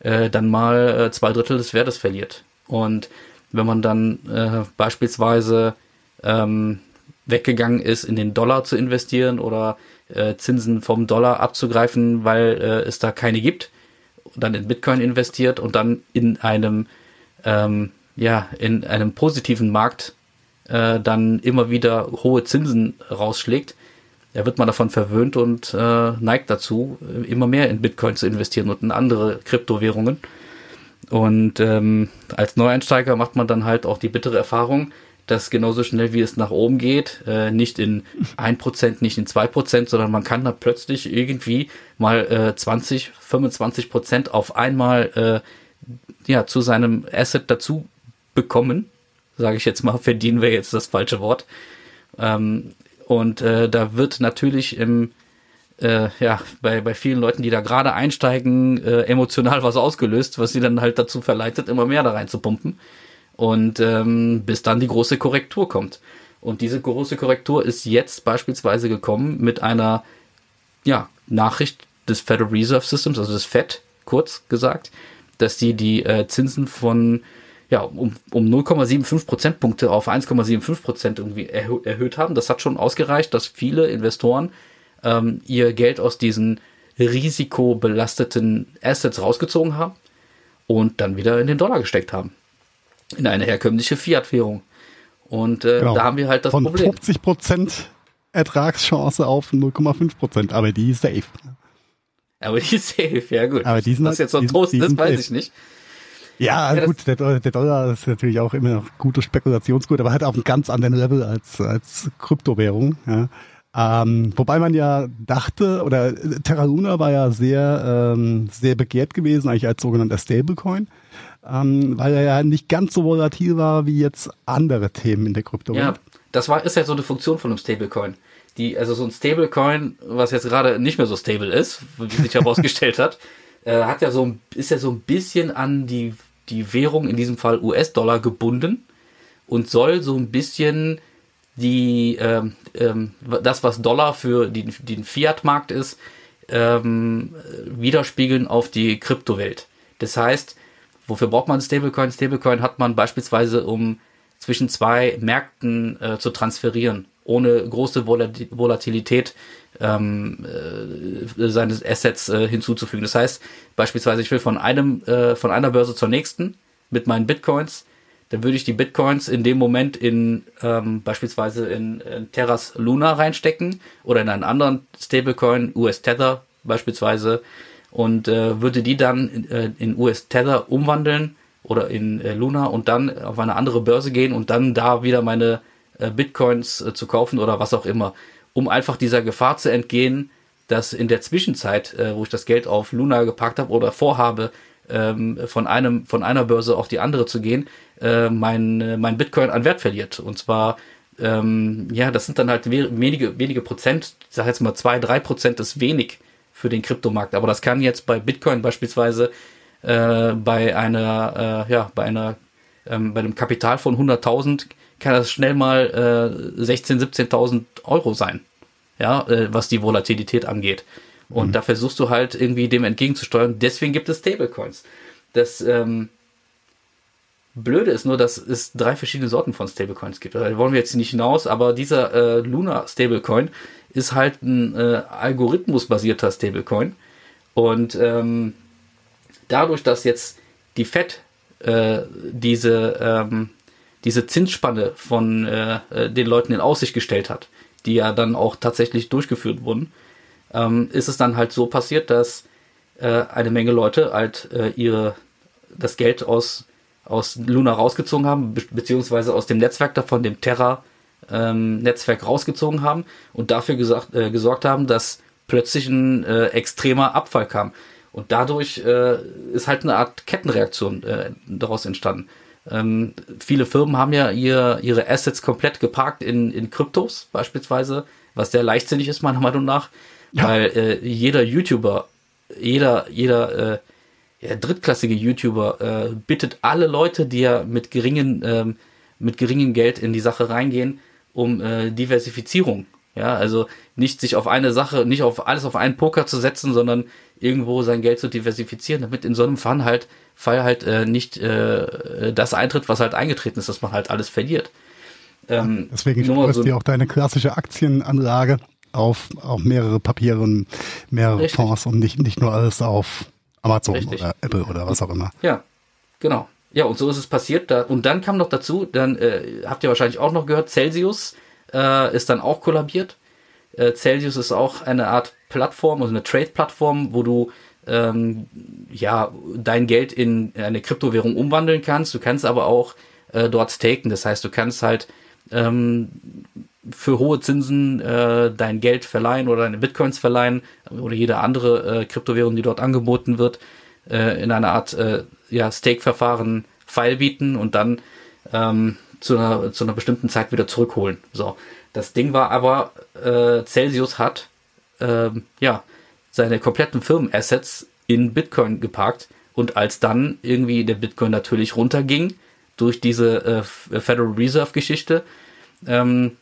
äh, dann mal äh, zwei Drittel des Wertes verliert. Und wenn man dann äh, beispielsweise ähm, weggegangen ist, in den Dollar zu investieren oder äh, Zinsen vom Dollar abzugreifen, weil äh, es da keine gibt, dann in Bitcoin investiert und dann in einem ähm, ja in einem positiven Markt äh, dann immer wieder hohe Zinsen rausschlägt, da wird man davon verwöhnt und äh, neigt dazu, immer mehr in Bitcoin zu investieren und in andere Kryptowährungen. Und ähm, als Neueinsteiger macht man dann halt auch die bittere Erfahrung, dass genauso schnell wie es nach oben geht, äh, nicht in ein Prozent, nicht in zwei Prozent, sondern man kann da plötzlich irgendwie mal äh, 20, 25 Prozent auf einmal äh, ja, zu seinem Asset dazu bekommen. Sage ich jetzt mal, verdienen wir jetzt das falsche Wort. Ähm, und äh, da wird natürlich im äh, ja, bei, bei vielen Leuten, die da gerade einsteigen, äh, emotional was ausgelöst, was sie dann halt dazu verleitet, immer mehr da rein zu pumpen. Und ähm, bis dann die große Korrektur kommt. Und diese große Korrektur ist jetzt beispielsweise gekommen mit einer ja, Nachricht des Federal Reserve Systems, also des FED, kurz gesagt, dass die die äh, Zinsen von ja, um, um 0,75 Prozentpunkte auf 1,75 Prozent irgendwie erhö erhöht haben. Das hat schon ausgereicht, dass viele Investoren ähm, ihr Geld aus diesen risikobelasteten Assets rausgezogen haben und dann wieder in den Dollar gesteckt haben in eine herkömmliche Fiat-Währung. Und äh, genau. da haben wir halt das Von Problem. 50 Prozent Ertragschance auf 0,5 Prozent, aber die ist safe. Aber die ist safe, ja gut. Aber die sind, Was jetzt so ein Toast ist, weiß safe. ich nicht. Ja, ja gut, der, der, Dollar ist natürlich auch immer noch gutes Spekulationsgut, aber hat auf einem ganz anderen Level als, als Kryptowährung. Ja. Ähm, wobei man ja dachte, oder Terra Luna war ja sehr, ähm, sehr begehrt gewesen, eigentlich als sogenannter Stablecoin ähm, weil er ja nicht ganz so volatil war wie jetzt andere Themen in der Kryptowelt. Ja, das war, ist ja so eine Funktion von einem Stablecoin. Die, also so ein Stablecoin, was jetzt gerade nicht mehr so stable ist, wie sich herausgestellt hat, äh, hat ja so, ist ja so ein bisschen an die, die Währung, in diesem Fall US-Dollar, gebunden und soll so ein bisschen die, ähm, ähm, das, was Dollar für die, den Fiat-Markt ist, ähm, widerspiegeln auf die Kryptowelt. Das heißt, Wofür braucht man Stablecoin? Stablecoin hat man beispielsweise, um zwischen zwei Märkten äh, zu transferieren, ohne große Volatilität ähm, äh, seines Assets äh, hinzuzufügen. Das heißt, beispielsweise, ich will von einem, äh, von einer Börse zur nächsten mit meinen Bitcoins, dann würde ich die Bitcoins in dem Moment in ähm, beispielsweise in, in Terras Luna reinstecken oder in einen anderen Stablecoin, US Tether beispielsweise, und äh, würde die dann in, äh, in US Tether umwandeln oder in äh, Luna und dann auf eine andere Börse gehen und dann da wieder meine äh, Bitcoins äh, zu kaufen oder was auch immer, um einfach dieser Gefahr zu entgehen, dass in der Zwischenzeit, äh, wo ich das Geld auf Luna geparkt habe oder vorhabe, ähm, von einem von einer Börse auf die andere zu gehen, äh, mein äh, mein Bitcoin an Wert verliert und zwar ähm, ja, das sind dann halt wenige wenige Prozent, ich sag jetzt mal zwei drei Prozent ist wenig für den Kryptomarkt. Aber das kann jetzt bei Bitcoin beispielsweise äh, bei einer, äh, ja, bei einer, ähm, bei einem Kapital von 100.000 kann das schnell mal äh, 16.000, 17.000 Euro sein. Ja, äh, was die Volatilität angeht. Und mhm. da versuchst du halt irgendwie dem entgegenzusteuern. Deswegen gibt es Stablecoins. Das ähm, Blöde ist nur, dass es drei verschiedene Sorten von Stablecoins gibt. Da wollen wir jetzt nicht hinaus, aber dieser äh, Luna Stablecoin ist halt ein äh, algorithmusbasierter Stablecoin. Und ähm, dadurch, dass jetzt die Fed äh, diese, ähm, diese Zinsspanne von äh, äh, den Leuten in Aussicht gestellt hat, die ja dann auch tatsächlich durchgeführt wurden, ähm, ist es dann halt so passiert, dass äh, eine Menge Leute halt äh, ihre das Geld aus aus Luna rausgezogen haben, be beziehungsweise aus dem Netzwerk davon, dem Terra ähm, Netzwerk rausgezogen haben und dafür gesagt, äh, gesorgt haben, dass plötzlich ein äh, extremer Abfall kam. Und dadurch äh, ist halt eine Art Kettenreaktion äh, daraus entstanden. Ähm, viele Firmen haben ja ihr, ihre Assets komplett geparkt in, in Kryptos beispielsweise, was sehr leichtsinnig ist meiner Meinung nach, ja. weil äh, jeder YouTuber, jeder, jeder äh, drittklassige YouTuber äh, bittet alle Leute, die ja mit geringen, ähm, mit geringem Geld in die Sache reingehen, um äh, Diversifizierung. Ja, also nicht sich auf eine Sache, nicht auf alles auf einen Poker zu setzen, sondern irgendwo sein Geld zu diversifizieren, damit in so einem Fall halt, Fall halt äh, nicht äh, das eintritt, was halt eingetreten ist, dass man halt alles verliert. Ähm, Deswegen streust so dir auch deine klassische Aktienanlage auf, auf mehrere Papiere und mehrere Richtig. Fonds und nicht, nicht nur alles auf Amazon Richtig. oder Apple oder was auch immer. Ja, genau. Ja, und so ist es passiert. Da, und dann kam noch dazu, dann äh, habt ihr wahrscheinlich auch noch gehört, Celsius äh, ist dann auch kollabiert. Äh, Celsius ist auch eine Art Plattform, also eine Trade-Plattform, wo du ähm, ja dein Geld in eine Kryptowährung umwandeln kannst. Du kannst aber auch äh, dort staken. Das heißt, du kannst halt ähm, für hohe Zinsen äh, dein Geld verleihen oder deine Bitcoins verleihen oder jede andere äh, Kryptowährung, die dort angeboten wird, äh, in einer Art äh, ja, Stake-Verfahren feilbieten und dann ähm, zu, einer, zu einer bestimmten Zeit wieder zurückholen. So, das Ding war aber, äh, Celsius hat äh, ja seine kompletten Firmenassets in Bitcoin geparkt und als dann irgendwie der Bitcoin natürlich runterging durch diese äh, Federal Reserve Geschichte, ähm,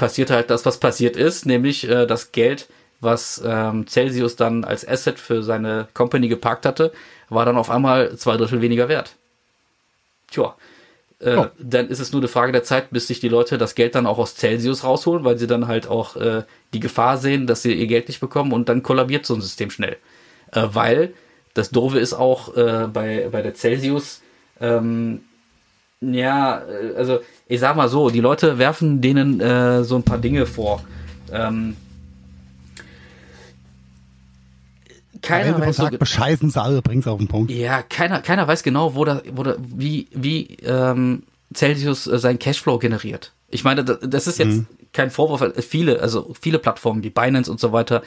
passiert halt das, was passiert ist, nämlich äh, das Geld, was ähm, Celsius dann als Asset für seine Company geparkt hatte, war dann auf einmal zwei Drittel weniger wert. Tja, äh, oh. dann ist es nur eine Frage der Zeit, bis sich die Leute das Geld dann auch aus Celsius rausholen, weil sie dann halt auch äh, die Gefahr sehen, dass sie ihr Geld nicht bekommen und dann kollabiert so ein System schnell. Äh, weil das Doofe ist auch äh, bei, bei der Celsius, ähm, ja, äh, also ich sag mal so, die Leute werfen denen äh, so ein paar Dinge vor. Ähm, keiner weiß so, bescheißen alle, bring's auf den Punkt. Ja, keiner, keiner weiß genau, wo da, wo da, wie, wie ähm, Celsius äh, sein Cashflow generiert. Ich meine, das ist jetzt mhm. kein Vorwurf. Viele, also viele Plattformen wie Binance und so weiter,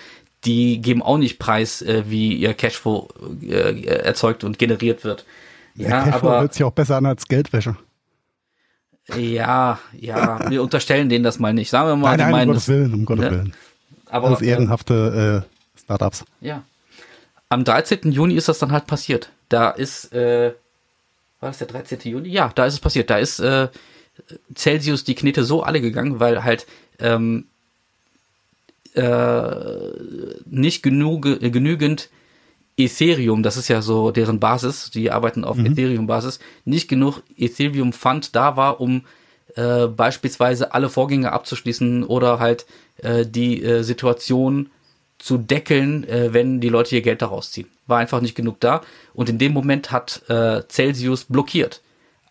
die geben auch nicht preis, äh, wie ihr Cashflow äh, erzeugt und generiert wird. Ja, ja Cashflow aber hört sich auch besser an als Geldwäsche. Ja, ja, wir unterstellen denen das mal nicht. Sagen wir mal, nein, nein, um Gottes Willen, um Gottes ne? Willen. Aber Alles ehrenhafte äh, Startups. Ja, am 13. Juni ist das dann halt passiert. Da ist, äh, war das der 13. Juni? Ja, da ist es passiert. Da ist äh, Celsius die Knete so alle gegangen, weil halt ähm, äh, nicht genug, äh, genügend Ethereum, das ist ja so deren Basis, die arbeiten auf mhm. Ethereum-Basis, nicht genug Ethereum-Fund da war, um äh, beispielsweise alle Vorgänge abzuschließen oder halt äh, die äh, Situation zu deckeln, äh, wenn die Leute ihr Geld daraus ziehen. War einfach nicht genug da. Und in dem Moment hat äh, Celsius blockiert.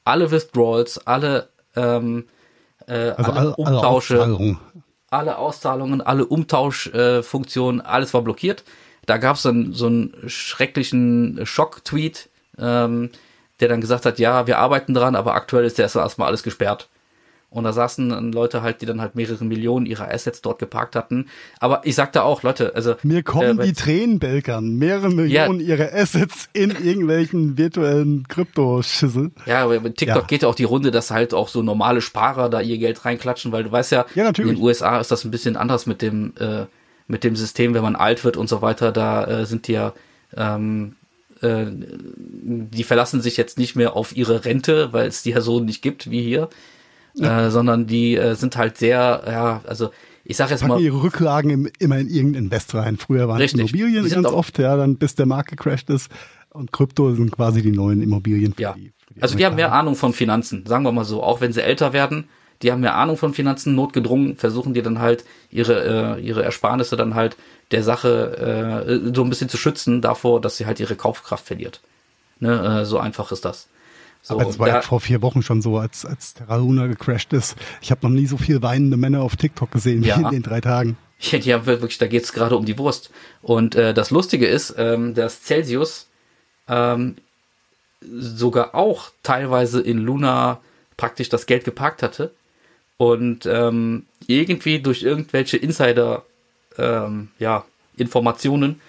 Alle Withdrawals, alle, ähm, äh, also alle, Umtausche, alle Auszahlungen, alle, Auszahlungen, alle Umtauschfunktionen, alles war blockiert. Da gab es dann so einen schrecklichen Schock-Tweet, ähm, der dann gesagt hat, ja, wir arbeiten dran, aber aktuell ist erstmal alles gesperrt. Und da saßen dann Leute halt, die dann halt mehrere Millionen ihrer Assets dort geparkt hatten. Aber ich sagte auch, Leute, also. Mir kommen äh, die Tränen, Belkern. Mehrere Millionen ja, ihrer Assets in irgendwelchen virtuellen Kryptoschüssel. Ja, aber mit TikTok ja. geht ja auch die Runde, dass halt auch so normale Sparer da ihr Geld reinklatschen, weil du weißt ja, ja in den USA ist das ein bisschen anders mit dem, äh, mit dem System, wenn man alt wird und so weiter. Da äh, sind die ja, ähm, äh, die verlassen sich jetzt nicht mehr auf ihre Rente, weil es die ja so nicht gibt wie hier ja. äh, sondern die äh, sind halt sehr, ja, also ich sag jetzt mal. ihre Rücklagen im, immer in irgendeinen Invest rein. Früher waren es Immobilien ganz oft, ja, dann bis der Markt gecrashed ist. Und Krypto sind quasi die neuen Immobilien. Für ja. Die, für die also die haben mehr Ahnung von Finanzen, sagen wir mal so. Auch wenn sie älter werden, die haben mehr Ahnung von Finanzen, notgedrungen, versuchen die dann halt ihre, äh, ihre Ersparnisse dann halt der Sache äh, so ein bisschen zu schützen davor, dass sie halt ihre Kaufkraft verliert. Ne, äh, so einfach ist das. So, Aber das war da, ja vor vier Wochen schon so, als, als Terra Luna gecrashed ist. Ich habe noch nie so viel weinende Männer auf TikTok gesehen ja. wie in den drei Tagen. Ja, ja wirklich, da geht's gerade um die Wurst. Und äh, das Lustige ist, ähm, dass Celsius ähm, sogar auch teilweise in Luna praktisch das Geld geparkt hatte und ähm, irgendwie durch irgendwelche Insider ähm, ja, Informationen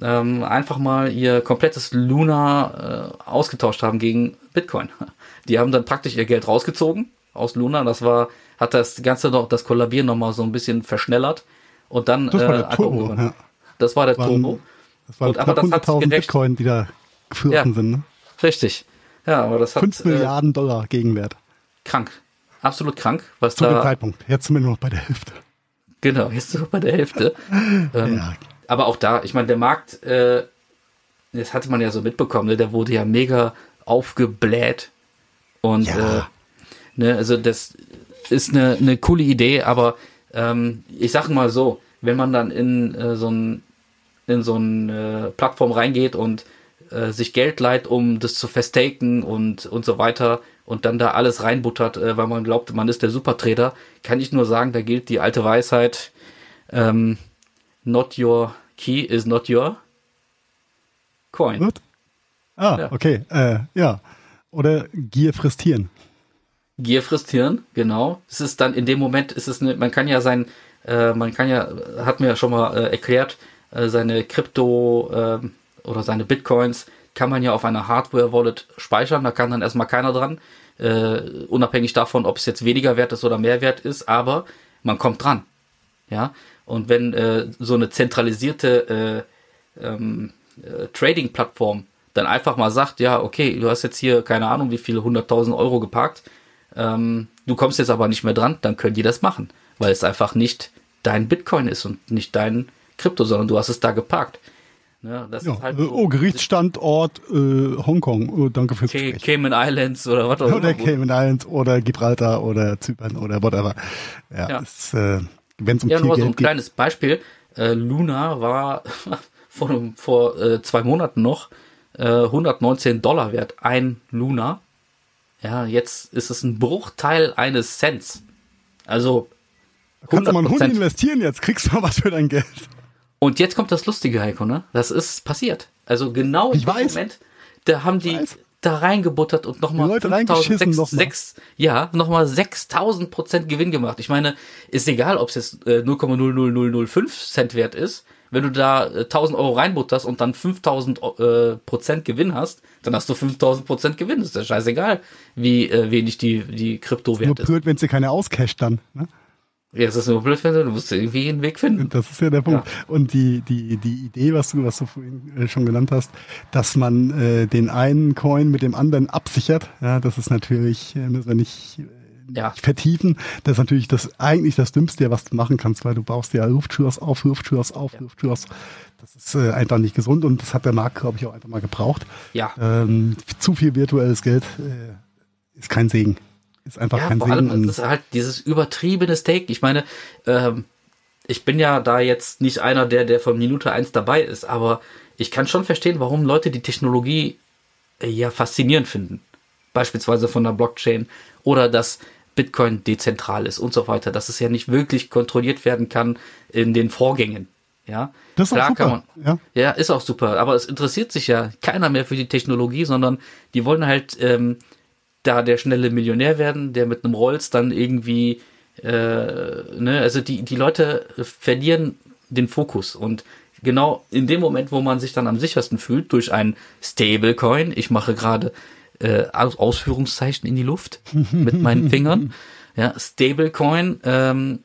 ähm, einfach mal ihr komplettes Luna äh, ausgetauscht haben gegen Bitcoin. Die haben dann praktisch ihr Geld rausgezogen aus Luna. Das war, hat das Ganze noch, das Kollabieren nochmal so ein bisschen verschnellert. Und dann, das war der äh, Turbo, ja. Das war der war Turbo. Das waren aber das hat Bitcoin, die da geflossen ja, sind, ne? Richtig. Ja, aber das hat. 5 Milliarden äh, Dollar Gegenwert. Krank. Absolut krank. Was Zu da, dem Zeitpunkt. Jetzt sind wir nur noch bei der Hälfte. Genau, jetzt sind wir bei der Hälfte. ähm, ja, aber auch da, ich meine, der Markt, äh, das hatte man ja so mitbekommen, ne? der wurde ja mega aufgebläht. Und ja. äh, ne, also das ist eine, eine coole Idee, aber ähm, ich sag mal so, wenn man dann in äh, so ein in so eine Plattform reingeht und äh, sich Geld leiht, um das zu festaken und, und so weiter und dann da alles reinbuttert, äh, weil man glaubt, man ist der Supertrader, kann ich nur sagen, da gilt die alte Weisheit, ähm, not your key is not your coin. What? Ah, ja. okay, äh, ja. Oder Gier frisst Hirn. Gier frisst Hirn, genau. Es ist dann in dem Moment, ist es eine, man kann ja sein, äh, man kann ja, hat mir ja schon mal äh, erklärt, äh, seine Krypto äh, oder seine Bitcoins kann man ja auf einer Hardware-Wallet speichern, da kann dann erstmal keiner dran, äh, unabhängig davon, ob es jetzt weniger wert ist oder mehr wert ist, aber man kommt dran. Ja, und wenn äh, so eine zentralisierte äh, ähm, äh, Trading-Plattform dann einfach mal sagt, ja, okay, du hast jetzt hier keine Ahnung, wie viele hunderttausend Euro geparkt, ähm, du kommst jetzt aber nicht mehr dran, dann können die das machen, weil es einfach nicht dein Bitcoin ist und nicht dein Krypto, sondern du hast es da geparkt. Ja, das ja, ist halt äh, so, oh, Gerichtsstandort äh, Hongkong. Oh, danke fürs Gespräch. Cayman Islands oder was auch immer. Oder Cayman Islands oder Gibraltar oder Zypern oder whatever. Ja, ja. äh, wenn es um ja, nur so ein kleines Beispiel. Äh, Luna war vor, vor äh, zwei Monaten noch äh, 119 Dollar wert. Ein Luna. Ja, jetzt ist es ein Bruchteil eines Cents. Also Kannst du mal einen Hund investieren jetzt, kriegst du mal was für dein Geld. Und jetzt kommt das Lustige, Heiko, ne? Das ist passiert. Also genau ich im weiß. Moment, da haben die da reingebuttert und nochmal 5000, ja, nochmal 6000 Prozent Gewinn gemacht. Ich meine, ist egal, ob es jetzt äh, 0,00005 Cent wert ist. Wenn du da äh, 1000 Euro reinbutterst und dann 5000 äh, Prozent Gewinn hast, dann hast du 5000 Prozent Gewinn. Das ist ja scheißegal, wie äh, wenig die, die Krypto wert ist. Nur blöd, wenn sie keine auscasht dann. Ne? Ja, es ist nur blöd, wenn du musst irgendwie einen Weg finden. Das ist ja der Punkt. Ja. Und die, die, die Idee, was du, was du vorhin äh, schon genannt hast, dass man äh, den einen Coin mit dem anderen absichert, ja, das ist natürlich, äh, müssen wir nicht, äh, ja. vertiefen. Das ist natürlich das eigentlich das Dümmste, was du machen kannst, weil du baust ja Luftschürs auf, Luftschürs auf, ja. Luftschürs. Das ist äh, einfach nicht gesund und das hat der Markt, glaube ich, auch einfach mal gebraucht. Ja. Ähm, zu viel virtuelles Geld äh, ist kein Segen. Ist einfach ja, kein vor Sinn. Allem, das ist halt dieses übertriebene Steak. Ich meine, ähm, ich bin ja da jetzt nicht einer, der, der von Minute eins dabei ist, aber ich kann schon verstehen, warum Leute die Technologie äh, ja faszinierend finden. Beispielsweise von der Blockchain oder dass Bitcoin dezentral ist und so weiter, dass es ja nicht wirklich kontrolliert werden kann in den Vorgängen. Ja, das ist Klar auch super. Man, ja. ja, ist auch super. Aber es interessiert sich ja keiner mehr für die Technologie, sondern die wollen halt ähm, da der schnelle Millionär werden, der mit einem Rolls dann irgendwie, äh, ne, also die, die Leute verlieren den Fokus und genau in dem Moment, wo man sich dann am sichersten fühlt, durch ein Stablecoin, ich mache gerade äh, Ausführungszeichen in die Luft mit meinen Fingern, ja, Stablecoin, ähm,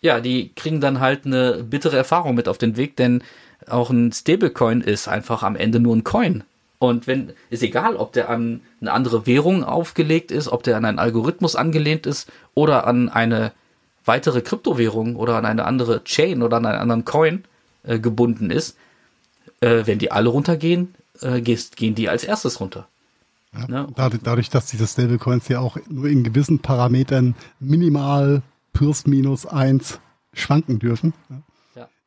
ja, die kriegen dann halt eine bittere Erfahrung mit auf den Weg, denn auch ein Stablecoin ist einfach am Ende nur ein Coin. Und wenn, ist egal, ob der an eine andere Währung aufgelegt ist, ob der an einen Algorithmus angelehnt ist oder an eine weitere Kryptowährung oder an eine andere Chain oder an einen anderen Coin äh, gebunden ist, äh, wenn die alle runtergehen, äh, gehen die als erstes runter. Ja, ne? dadurch, dadurch, dass diese Stablecoins ja auch nur in gewissen Parametern minimal plus minus eins schwanken dürfen.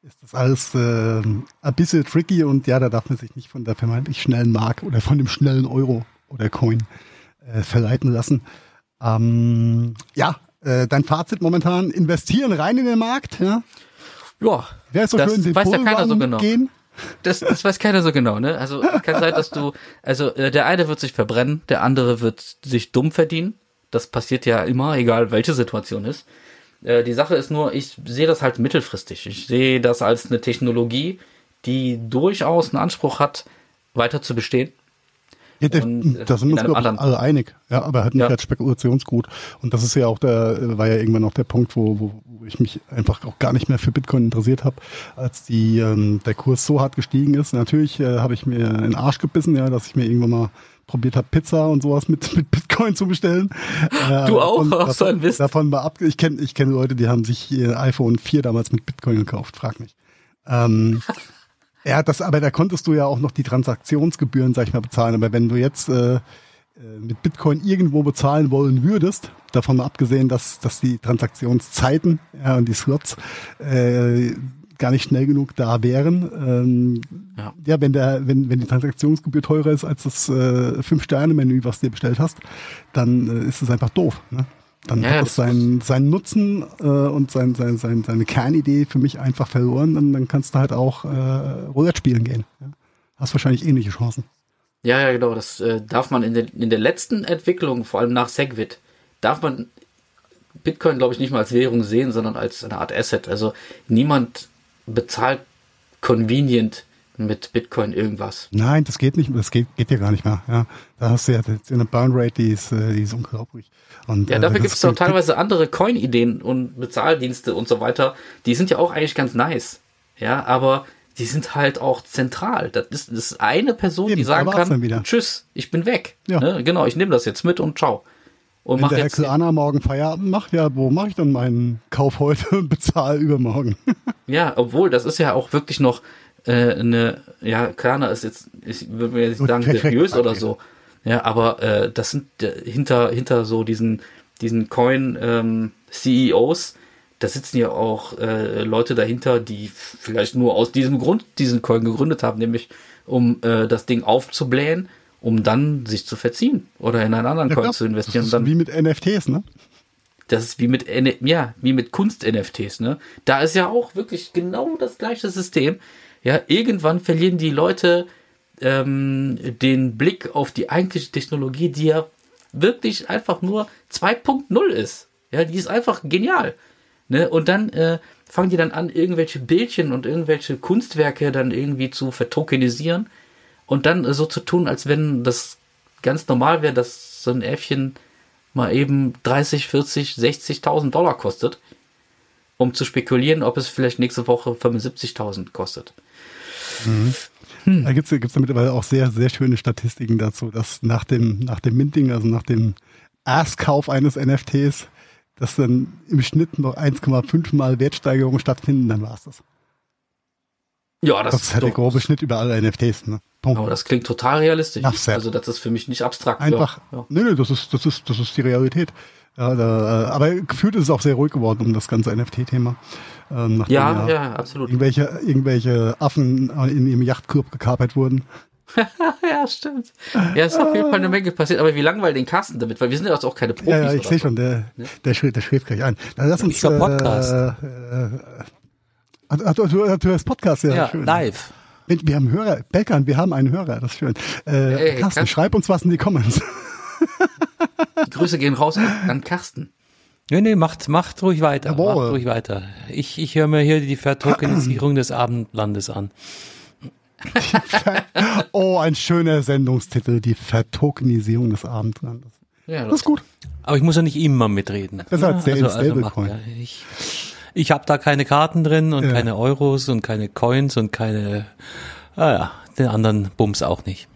Ist das alles äh, ein bisschen tricky und ja, da darf man sich nicht von der vermeintlich schnellen Mark oder von dem schnellen Euro oder Coin äh, verleiten lassen. Ähm, ja, äh, dein Fazit momentan, investieren rein in den Markt, ja? Ja, Wäre so das schön, den weiß ja keiner so genau. gehen? Das, das weiß keiner so genau, ne? Also kann sein, dass du, also äh, der eine wird sich verbrennen, der andere wird sich dumm verdienen. Das passiert ja immer, egal welche Situation ist. Äh, die Sache ist nur, ich sehe das halt mittelfristig. Ich sehe das als eine Technologie, die durchaus einen Anspruch hat, weiter zu bestehen. Ja, der, und, äh, da sind wir uns glaube alle einig. Ja, aber halt nicht ja. als Spekulationsgut. Und das ist ja auch der, war ja irgendwann auch der Punkt, wo, wo, wo ich mich einfach auch gar nicht mehr für Bitcoin interessiert habe, als die ähm, der Kurs so hart gestiegen ist. Natürlich äh, habe ich mir in den Arsch gebissen, ja, dass ich mir irgendwann mal probiert habe, Pizza und sowas mit, mit Bitcoin zu bestellen. Du auch, und auch so ein Mist. Davon war ab, ich kenne ich kenne Leute, die haben sich ihr iPhone 4 damals mit Bitcoin gekauft, frag mich. Ähm, ja, das, aber da konntest du ja auch noch die Transaktionsgebühren, sag ich mal, bezahlen. Aber wenn du jetzt äh, äh mit Bitcoin irgendwo bezahlen wollen würdest, davon mal abgesehen, dass, dass die Transaktionszeiten ja, und die Slots äh, gar nicht schnell genug da wären. Ähm, ja. ja, wenn der, wenn, wenn die Transaktionsgebühr teurer ist als das äh, Fünf-Sterne-Menü, was du dir bestellt hast, dann äh, ist es einfach doof. Ne? Dann ja, hat es seinen, seinen Nutzen äh, und sein, sein, sein, seine Kernidee für mich einfach verloren. Und dann kannst du halt auch äh, Roulette spielen gehen. Ja? Hast wahrscheinlich ähnliche Chancen. Ja, ja, genau. Das äh, darf man in, der in der letzten Entwicklung, vor allem nach Segwit, darf man Bitcoin, glaube ich, nicht mal als Währung sehen, sondern als eine Art Asset. Also niemand bezahlt convenient mit Bitcoin irgendwas. Nein, das geht nicht, das geht, geht ja gar nicht mehr. Ja, da hast du ja eine Burn Rate, die ist, äh, die ist unglaublich. Und, ja, dafür äh, gibt es auch teilweise andere Coin-Ideen und Bezahldienste und so weiter. Die sind ja auch eigentlich ganz nice. Ja, aber die sind halt auch zentral. Das ist, das ist eine Person, Eben, die sagen kann, tschüss, ich bin weg. Ja. Ne? Genau, ich nehme das jetzt mit und ciao. Und Wenn der Herr Klana morgen Feierabend macht, ja, wo mache ich dann meinen Kauf heute und bezahle übermorgen? ja, obwohl, das ist ja auch wirklich noch äh, eine, ja, Klana ist jetzt, ich würde mir jetzt nicht sagen, seriös oder so. Ja, aber äh, das sind äh, hinter, hinter so diesen, diesen Coin-CEOs, ähm, da sitzen ja auch äh, Leute dahinter, die vielleicht nur aus diesem Grund diesen Coin gegründet haben, nämlich um äh, das Ding aufzublähen, um dann sich zu verziehen oder in einen anderen ja, Coin zu investieren. Das ist dann, wie mit NFTs, ne? Das ist wie mit ja, wie mit Kunst-NFTs, ne? Da ist ja auch wirklich genau das gleiche System. Ja, irgendwann verlieren die Leute ähm, den Blick auf die eigentliche Technologie, die ja wirklich einfach nur 2.0 ist. Ja, die ist einfach genial. Ne? Und dann äh, fangen die dann an, irgendwelche Bildchen und irgendwelche Kunstwerke dann irgendwie zu vertokenisieren und dann so zu tun, als wenn das ganz normal wäre, dass so ein Äffchen mal eben 30, 40, 60.000 Dollar kostet, um zu spekulieren, ob es vielleicht nächste Woche 75.000 kostet. Mhm. Hm. Da gibt es mittlerweile auch sehr, sehr schöne Statistiken dazu, dass nach dem, nach dem Minting, also nach dem Erstkauf eines NFTs, dass dann im Schnitt noch 1,5 mal Wertsteigerungen stattfinden, dann war es das. Ja, das, das ist halt der grobe Schnitt über alle NFTs. Ne? Punkt. Aber das klingt total realistisch. Ach, also das ist für mich nicht abstrakt. Einfach. Ja. Nee, nee, das ist, das ist, das ist die Realität. Ja, da, aber gefühlt ist es auch sehr ruhig geworden um das ganze NFT-Thema. Ähm, ja, ja, absolut. Irgendwelche, irgendwelche Affen in ihrem Yachtkorb gekapert wurden. ja, stimmt. Ja, ist auf jeden Fall eine Menge passiert, aber wie langweilt den Carsten damit? Weil wir sind ja auch keine Profis. Ja, ja ich sehe schon, der, ne? der, schrieb, der schrieb gleich ein. Dann lass uns. Äh, Podcast. Äh, äh, du, du, du hörst Podcast, ja. Ja, schön. live. Wir haben Hörer, Belkan, wir haben einen Hörer, das ist schön. Äh, hey, Carsten, schreib uns was in die Comments. Die Grüße gehen raus an Carsten. Nee, nee, macht, macht ruhig weiter. Jawohl. Macht ruhig weiter. Ich, ich höre mir hier die Vertokenisierung des Abendlandes an oh, ein schöner Sendungstitel, die Vertokenisierung des Abendlandes. Ja, das, das, ist gut. Aber ich muss ja nicht immer mitreden. Das ja, als also, also macht, ja, ich ich habe da keine Karten drin und ja. keine Euros und keine Coins und keine, ah ja, den anderen Bums auch nicht.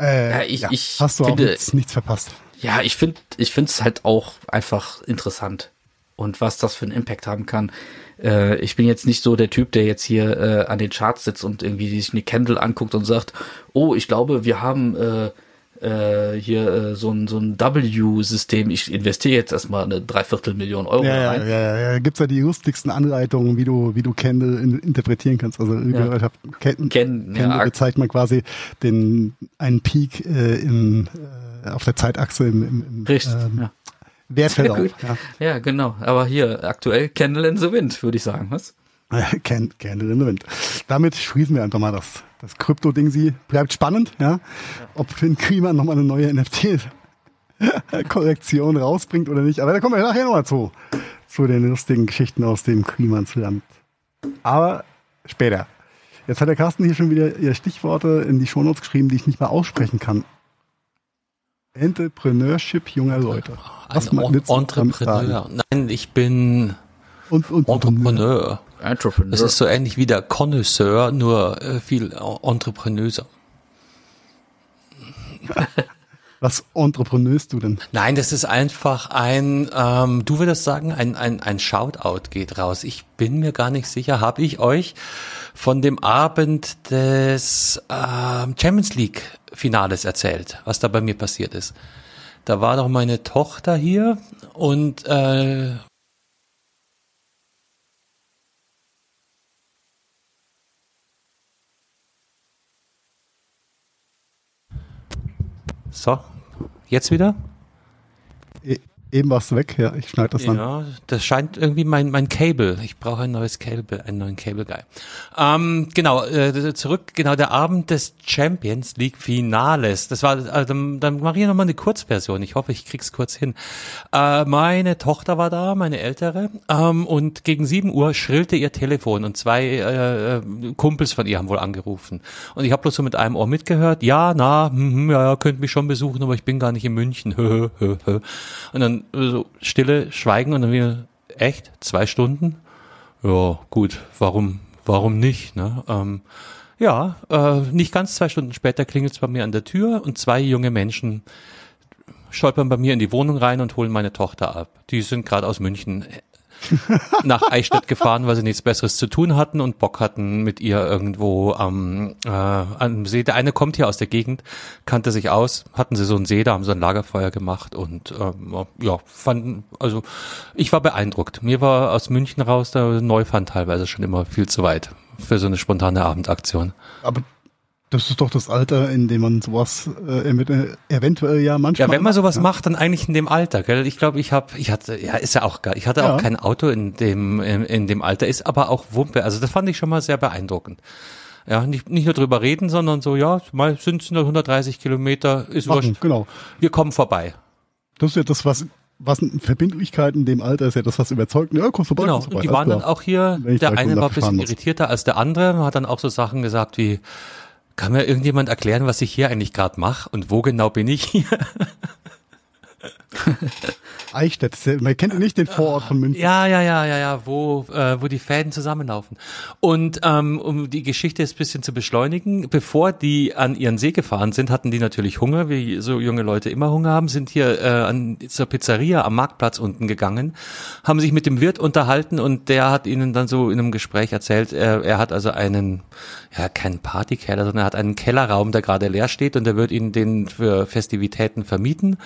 Äh, ja, ich, ja. ich Hast du finde, auch nichts, nichts verpasst. Ja, ich finde, ich finde es halt auch einfach interessant und was das für einen Impact haben kann äh, ich bin jetzt nicht so der Typ, der jetzt hier äh, an den Charts sitzt und irgendwie sich eine Candle anguckt und sagt, oh, ich glaube, wir haben äh, äh, hier äh, so ein, so ein W-System. Ich investiere jetzt erstmal eine Dreiviertelmillion Euro ja, rein. Ja, ja, ja. Gibt's ja die lustigsten Anleitungen, wie du, wie du Candle in, interpretieren kannst. Also ja. ich hab, Ken, Ken, Candle ja. bezeichnet man quasi den einen Peak äh, im, äh, auf der Zeitachse im, im, im Richtig, ähm, ja. Wertverlauf. Ja. ja, genau. Aber hier aktuell Candle in the Wind, würde ich sagen, was? Candle in the Wind. Damit schließen wir einfach mal das, das Krypto-Ding. Sie bleibt spannend, ja. ja. Ob Finn Klima nochmal eine neue NFT-Kollektion rausbringt oder nicht. Aber da kommen wir nachher nochmal zu. Zu den lustigen Geschichten aus dem Klimansland. Aber später. Jetzt hat der Carsten hier schon wieder ihr Stichworte in die Shownotes geschrieben, die ich nicht mal aussprechen kann. Entrepreneurship junger Leute. Was ein Entrepreneur. Nein, ich bin und, und Entrepreneur. Entrepreneur. Das ist so ähnlich wie der Connoisseur, nur äh, viel entreprenöser. Was entrepreneurst du denn? Nein, das ist einfach ein, ähm, du würdest sagen, ein, ein, ein Shoutout geht raus. Ich bin mir gar nicht sicher, habe ich euch von dem Abend des ähm, Champions League Finales erzählt, was da bei mir passiert ist. Da war doch meine Tochter hier und äh, So, jetzt wieder? Eben warst du weg, ja, ich schneide das dann. Ja, das scheint irgendwie mein, mein Cable. Ich brauche ein neues Cable, einen neuen Cable Guy. Ähm, genau, äh, zurück, genau, der Abend des Champions League Finales. Das war, also, dann, dann mache ich nochmal eine Kurzversion. Ich hoffe, ich krieg's kurz hin. Äh, meine Tochter war da, meine ältere, ähm, und gegen sieben Uhr schrillte ihr Telefon und zwei äh, Kumpels von ihr haben wohl angerufen. Und ich habe bloß so mit einem Ohr mitgehört, ja, na, hm, hm, ja, könnt mich schon besuchen, aber ich bin gar nicht in München. und dann so stille Schweigen und dann wieder, echt? Zwei Stunden? Ja, gut, warum, warum nicht? Ne? Ähm, ja, äh, nicht ganz zwei Stunden später klingelt es bei mir an der Tür und zwei junge Menschen stolpern bei mir in die Wohnung rein und holen meine Tochter ab. Die sind gerade aus München nach Eichstätt gefahren, weil sie nichts Besseres zu tun hatten und Bock hatten mit ihr irgendwo am, äh, am See. Der eine kommt hier aus der Gegend, kannte sich aus, hatten sie so einen See, da haben sie ein Lagerfeuer gemacht und ähm, ja, fanden, also ich war beeindruckt. Mir war aus München raus der Neufand teilweise schon immer viel zu weit für so eine spontane Abendaktion. Aber das ist doch das Alter, in dem man sowas äh, eventuell ja manchmal. Ja, wenn man sowas ja. macht, dann eigentlich in dem Alter. Gell? Ich glaube, ich habe, ich hatte, ja, ist ja auch geil. Ich hatte ja. auch kein Auto in dem in, in dem Alter, ist aber auch Wumpe. Also das fand ich schon mal sehr beeindruckend. Ja, nicht, nicht nur drüber reden, sondern so, ja, mal sind es nur 130 Kilometer, ist Machen, wurscht. Genau. Wir kommen vorbei. Das ist ja das, was was Verbindlichkeit in dem Alter ist ja das, was überzeugt. Ja, kommst vorbei. Genau, vorbei. und die waren dann auch hier, der eine war ein bisschen irritierter als der andere, hat dann auch so Sachen gesagt wie, kann mir irgendjemand erklären, was ich hier eigentlich gerade mache und wo genau bin ich hier? Eichstätt, man kennt nicht den Vorort von München. Ja, ja, ja, ja, ja, wo, äh, wo die Fäden zusammenlaufen. Und ähm, um die Geschichte jetzt ein bisschen zu beschleunigen, bevor die an ihren See gefahren sind, hatten die natürlich Hunger, wie so junge Leute immer Hunger haben, sind hier äh, an, zur Pizzeria am Marktplatz unten gegangen, haben sich mit dem Wirt unterhalten und der hat ihnen dann so in einem Gespräch erzählt, er, er hat also einen, ja, keinen Partykeller, sondern er hat einen Kellerraum, der gerade leer steht und der wird ihnen den für Festivitäten vermieten.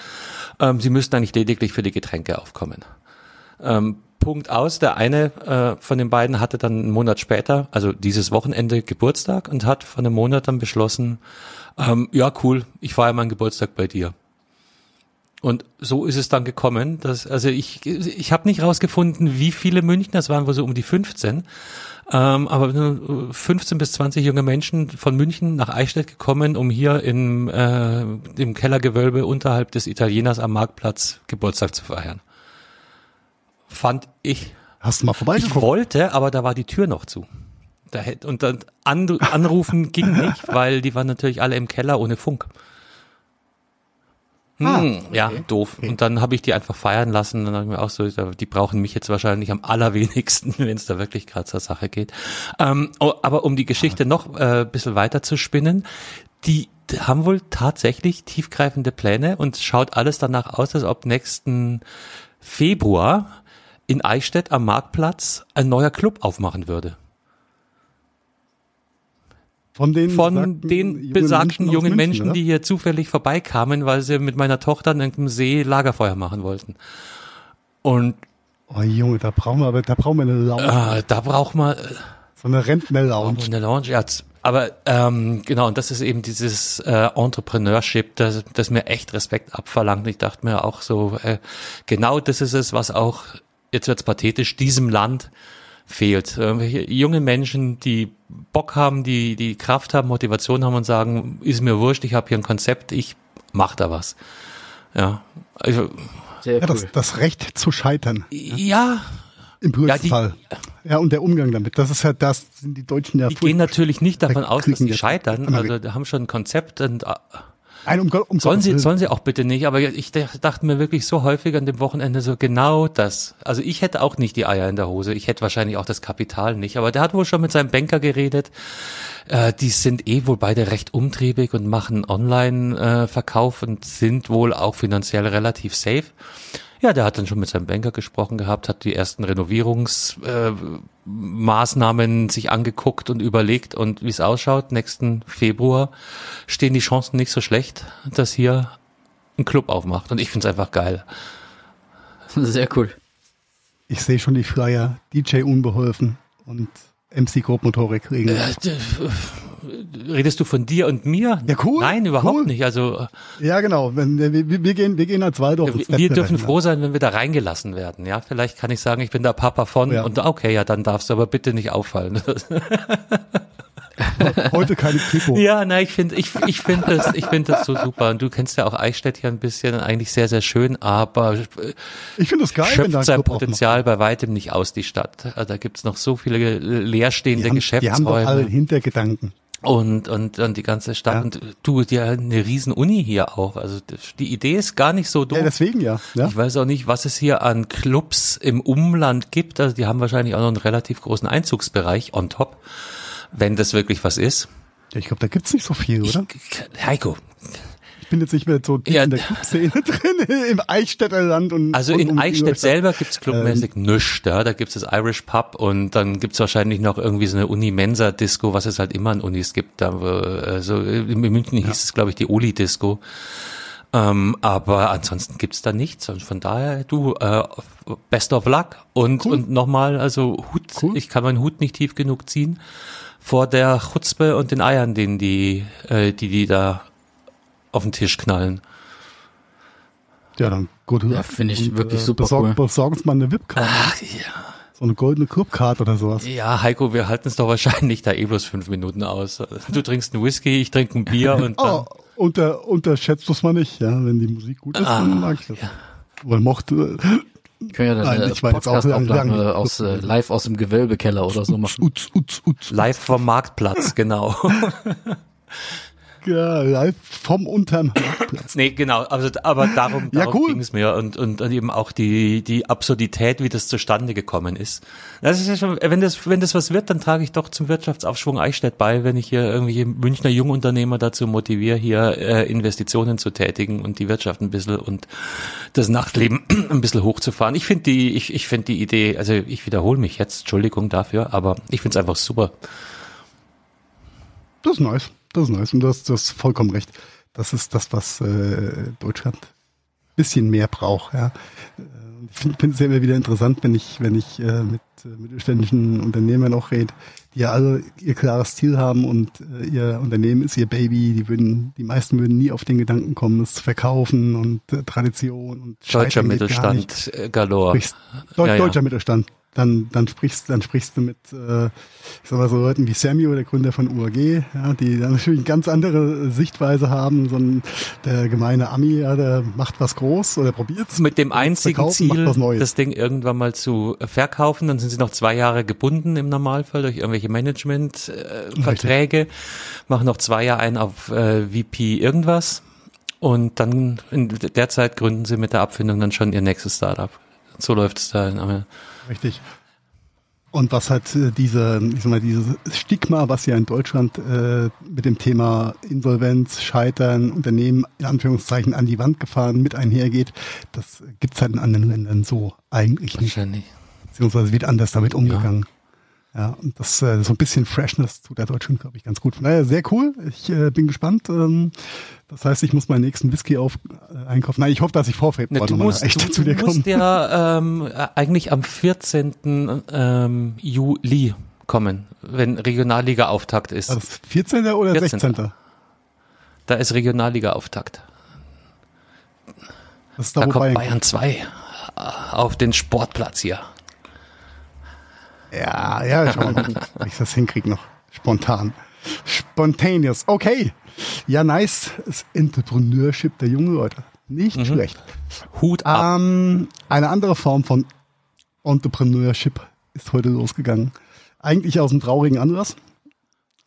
Ähm, sie müssten eigentlich lediglich für die Getränke aufkommen. Ähm, Punkt aus. Der eine äh, von den beiden hatte dann einen Monat später, also dieses Wochenende Geburtstag und hat von einem Monat dann beschlossen, ähm, ja cool, ich feiere meinen Geburtstag bei dir. Und so ist es dann gekommen, dass, also ich, ich habe nicht rausgefunden, wie viele Münchner, das waren wohl so um die 15, ähm, aber 15 bis 20 junge Menschen von München nach Eichstätt gekommen, um hier im, äh, im Kellergewölbe unterhalb des Italieners am Marktplatz Geburtstag zu feiern. Fand ich. Hast du mal vorbeigeguckt? Ich wollte, aber da war die Tür noch zu. Da hätte, und dann anrufen ging nicht, weil die waren natürlich alle im Keller ohne Funk. Ah, hm, okay. Ja, doof. Okay. Und dann habe ich die einfach feiern lassen. Dann habe ich mir auch so, die brauchen mich jetzt wahrscheinlich am allerwenigsten, wenn es da wirklich gerade zur Sache geht. Ähm, oh, aber um die Geschichte noch äh, bisschen weiter zu spinnen, die haben wohl tatsächlich tiefgreifende Pläne und schaut alles danach aus, als ob nächsten Februar in Eichstätt am Marktplatz ein neuer Club aufmachen würde. Von den, von besagten den jungen besagten Menschen jungen Menschen, München, die hier zufällig vorbeikamen, weil sie mit meiner Tochter an irgendeinem See Lagerfeuer machen wollten. Und Oh Junge, da brauchen wir aber, da brauchen wir eine Lounge. Äh, da braucht man äh, so eine Rentner-Lounge. Eine Lounge, ja. Aber ähm, genau, und das ist eben dieses äh, Entrepreneurship, das, das mir echt Respekt abverlangt. Ich dachte mir auch so, äh, genau das ist es, was auch, jetzt wird's pathetisch, diesem Land fehlt. Irgendwelche junge Menschen, die Bock haben, die die Kraft haben, Motivation haben und sagen, ist mir wurscht, ich habe hier ein Konzept, ich mach da was. Ja, also, Sehr ja, das, das Recht zu scheitern. Ja. Im Prüfungsfall. Ja, ja, und der Umgang damit. Das ist halt das, sind die Deutschen ja. Die gehen natürlich nicht davon aus, dass sie scheitern. Also, die haben schon ein Konzept und Nein, um, um sollen sie, sollen sie auch bitte nicht, aber ich dachte mir wirklich so häufig an dem Wochenende so genau das. Also ich hätte auch nicht die Eier in der Hose, ich hätte wahrscheinlich auch das Kapital nicht, aber der hat wohl schon mit seinem Banker geredet. Äh, die sind eh wohl beide recht umtriebig und machen Online-Verkauf äh, und sind wohl auch finanziell relativ safe. Ja, der hat dann schon mit seinem Banker gesprochen gehabt, hat die ersten Renovierungsmaßnahmen äh, sich angeguckt und überlegt und wie es ausschaut. Nächsten Februar stehen die Chancen nicht so schlecht, dass hier ein Club aufmacht. Und ich finde es einfach geil. Sehr cool. Ich sehe schon die Flyer, DJ unbeholfen und MC Grobmotorik regeln. Äh, redest du von dir und mir? Ja, cool. Nein, überhaupt cool. nicht. Also ja, genau. Wir, wir gehen, wir gehen als Waldorf. Wir, wir dürfen froh sein, wenn wir da reingelassen werden. Ja, vielleicht kann ich sagen, ich bin der Papa von ja. und okay, ja, dann darfst du aber bitte nicht auffallen. Heute keine Kripo. Ja, nein, ich finde, ich, ich finde das, ich finde das so super. Und du kennst ja auch Eichstätt hier ein bisschen, eigentlich sehr, sehr schön, aber ich finde das geil, schöpft wenn sein Potenzial bei weitem nicht aus die Stadt. Also da gibt's noch so viele leerstehende die haben, Geschäftsräume. Die haben doch alle Hintergedanken und und und die ganze Stadt ja. und du ja eine riesen Uni hier auch also die Idee ist gar nicht so doof ja deswegen ja. ja ich weiß auch nicht was es hier an Clubs im Umland gibt also die haben wahrscheinlich auch noch einen relativ großen Einzugsbereich on top wenn das wirklich was ist ja, ich glaube da gibt's nicht so viel oder ich, Heiko bin jetzt nicht mehr so ja. in der Clubszene drin, im Eichstätter Land. Und, also und in um Eichstätt selber gibt's clubmäßig ähm, nichts. Ja? Da gibt's das Irish Pub und dann gibt's wahrscheinlich noch irgendwie so eine Uni-Mensa-Disco, was es halt immer an Unis gibt. Da, also in München ja. hieß es, glaube ich, die Oli-Disco. Ähm, aber ansonsten gibt's da nichts. Und von daher, du, äh, best of luck. Und, cool. und nochmal, also Hut, cool. ich kann meinen Hut nicht tief genug ziehen vor der Chutzpe und den Eiern, den die, äh, die, die da auf den Tisch knallen. Ja, dann gut. Ja, finde ich und, wirklich äh, super besorg, cool. Besorgen Sie mal eine VIP-Karte. Ach, ja. So eine goldene Clubkarte oder sowas. Ja, Heiko, wir halten es doch wahrscheinlich da eh bloß fünf Minuten aus. Du trinkst einen Whisky, ich trinke ein Bier und dann... Oh, unter, unterschätzt das mal nicht, ja. Wenn die Musik gut ist, ah, dann mag ich das. Ja. Weil mochte... Ich kann ja dann Nein, ich Podcast auch lang, lang, aus, äh, live aus dem Gewölbekeller oder so machen. Uts, uts, uts, live vom Marktplatz, genau. Ja, live vom unterm Nee, genau, also, aber darum, ja, darum cool. ging es mir und, und, und eben auch die, die Absurdität, wie das zustande gekommen ist. Das ist ja schon, wenn das, wenn das was wird, dann trage ich doch zum Wirtschaftsaufschwung Eichstätt bei, wenn ich hier irgendwelche Münchner Jungunternehmer dazu motiviere, hier äh, Investitionen zu tätigen und die Wirtschaft ein bisschen und das Nachtleben ein bisschen hochzufahren. Ich finde die, ich, ich finde die Idee, also ich wiederhole mich jetzt, Entschuldigung dafür, aber ich finde es einfach super. Das ist nice. Das ist nice und du hast, du hast vollkommen recht. Das ist das, was äh, Deutschland bisschen mehr braucht. Ja. Ich finde es ja immer wieder interessant, wenn ich, wenn ich äh, mit äh, mittelständischen Unternehmern auch rede, die ja alle ihr klares Ziel haben und äh, ihr Unternehmen ist ihr Baby. Die würden, die meisten würden nie auf den Gedanken kommen, es zu verkaufen und äh, Tradition und Deutscher Mittelstand äh, galore. Deut ja, deutscher ja. Mittelstand dann, dann sprichst, dann sprichst du mit, äh, ich sag mal so Leuten wie Samuel, der Gründer von UAG, ja, die dann natürlich eine ganz andere Sichtweise haben. So ein, der gemeine Ami, ja, der macht was groß oder probiert Mit dem einzigen Ziel, das Ding irgendwann mal zu verkaufen, dann sind sie noch zwei Jahre gebunden im Normalfall durch irgendwelche Management-Verträge, äh, machen noch zwei Jahre ein auf äh, VP irgendwas und dann in der Zeit gründen sie mit der Abfindung dann schon ihr nächstes Startup. So läuft es da. Aber Richtig. Und was hat äh, diese, ich sag mal, dieses Stigma, was ja in Deutschland äh, mit dem Thema Insolvenz, Scheitern, Unternehmen in Anführungszeichen an die Wand gefahren mit einhergeht, das gibt's halt in anderen Ländern so eigentlich nicht. Wahrscheinlich. Beziehungsweise wird anders damit umgegangen. Ja. Und das äh, so ein bisschen Freshness tut der Deutschen, glaube ich, ganz gut. Von daher sehr cool. Ich äh, bin gespannt. Ähm, das heißt, ich muss meinen nächsten Whisky auf äh, einkaufen. Nein, ich hoffe, dass ich vor Februar ne, nochmal echt du, zu dir komme. Du musst ja ähm, eigentlich am 14. Ähm, Juli kommen, wenn Regionalliga-Auftakt ist. Also 14. oder 14. 16.? Da ist Regionalliga-Auftakt. Da, da kommt Bayern 2 auf den Sportplatz hier. Ja, ja, schauen wir mal, ob ich das hinkriege noch. Spontan. Spontaneous. Okay. Ja, nice. Das Entrepreneurship der jungen Leute. Nicht mhm. schlecht. Hut ab. Ähm, eine andere Form von Entrepreneurship ist heute losgegangen. Eigentlich aus einem traurigen Anlass.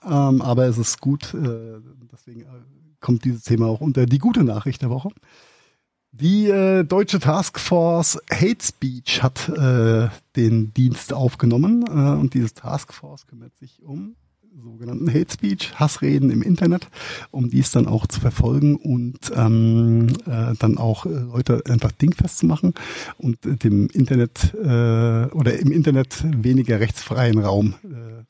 Ähm, aber es ist gut. Äh, deswegen äh, kommt dieses Thema auch unter die gute Nachricht der Woche. Die äh, deutsche Taskforce Hate Speech hat äh, den Dienst aufgenommen äh, und diese Taskforce kümmert sich um sogenannten Hate Speech, Hassreden im Internet, um dies dann auch zu verfolgen und ähm, äh, dann auch äh, Leute einfach dingfest zu machen und dem Internet äh, oder im Internet weniger rechtsfreien Raum äh,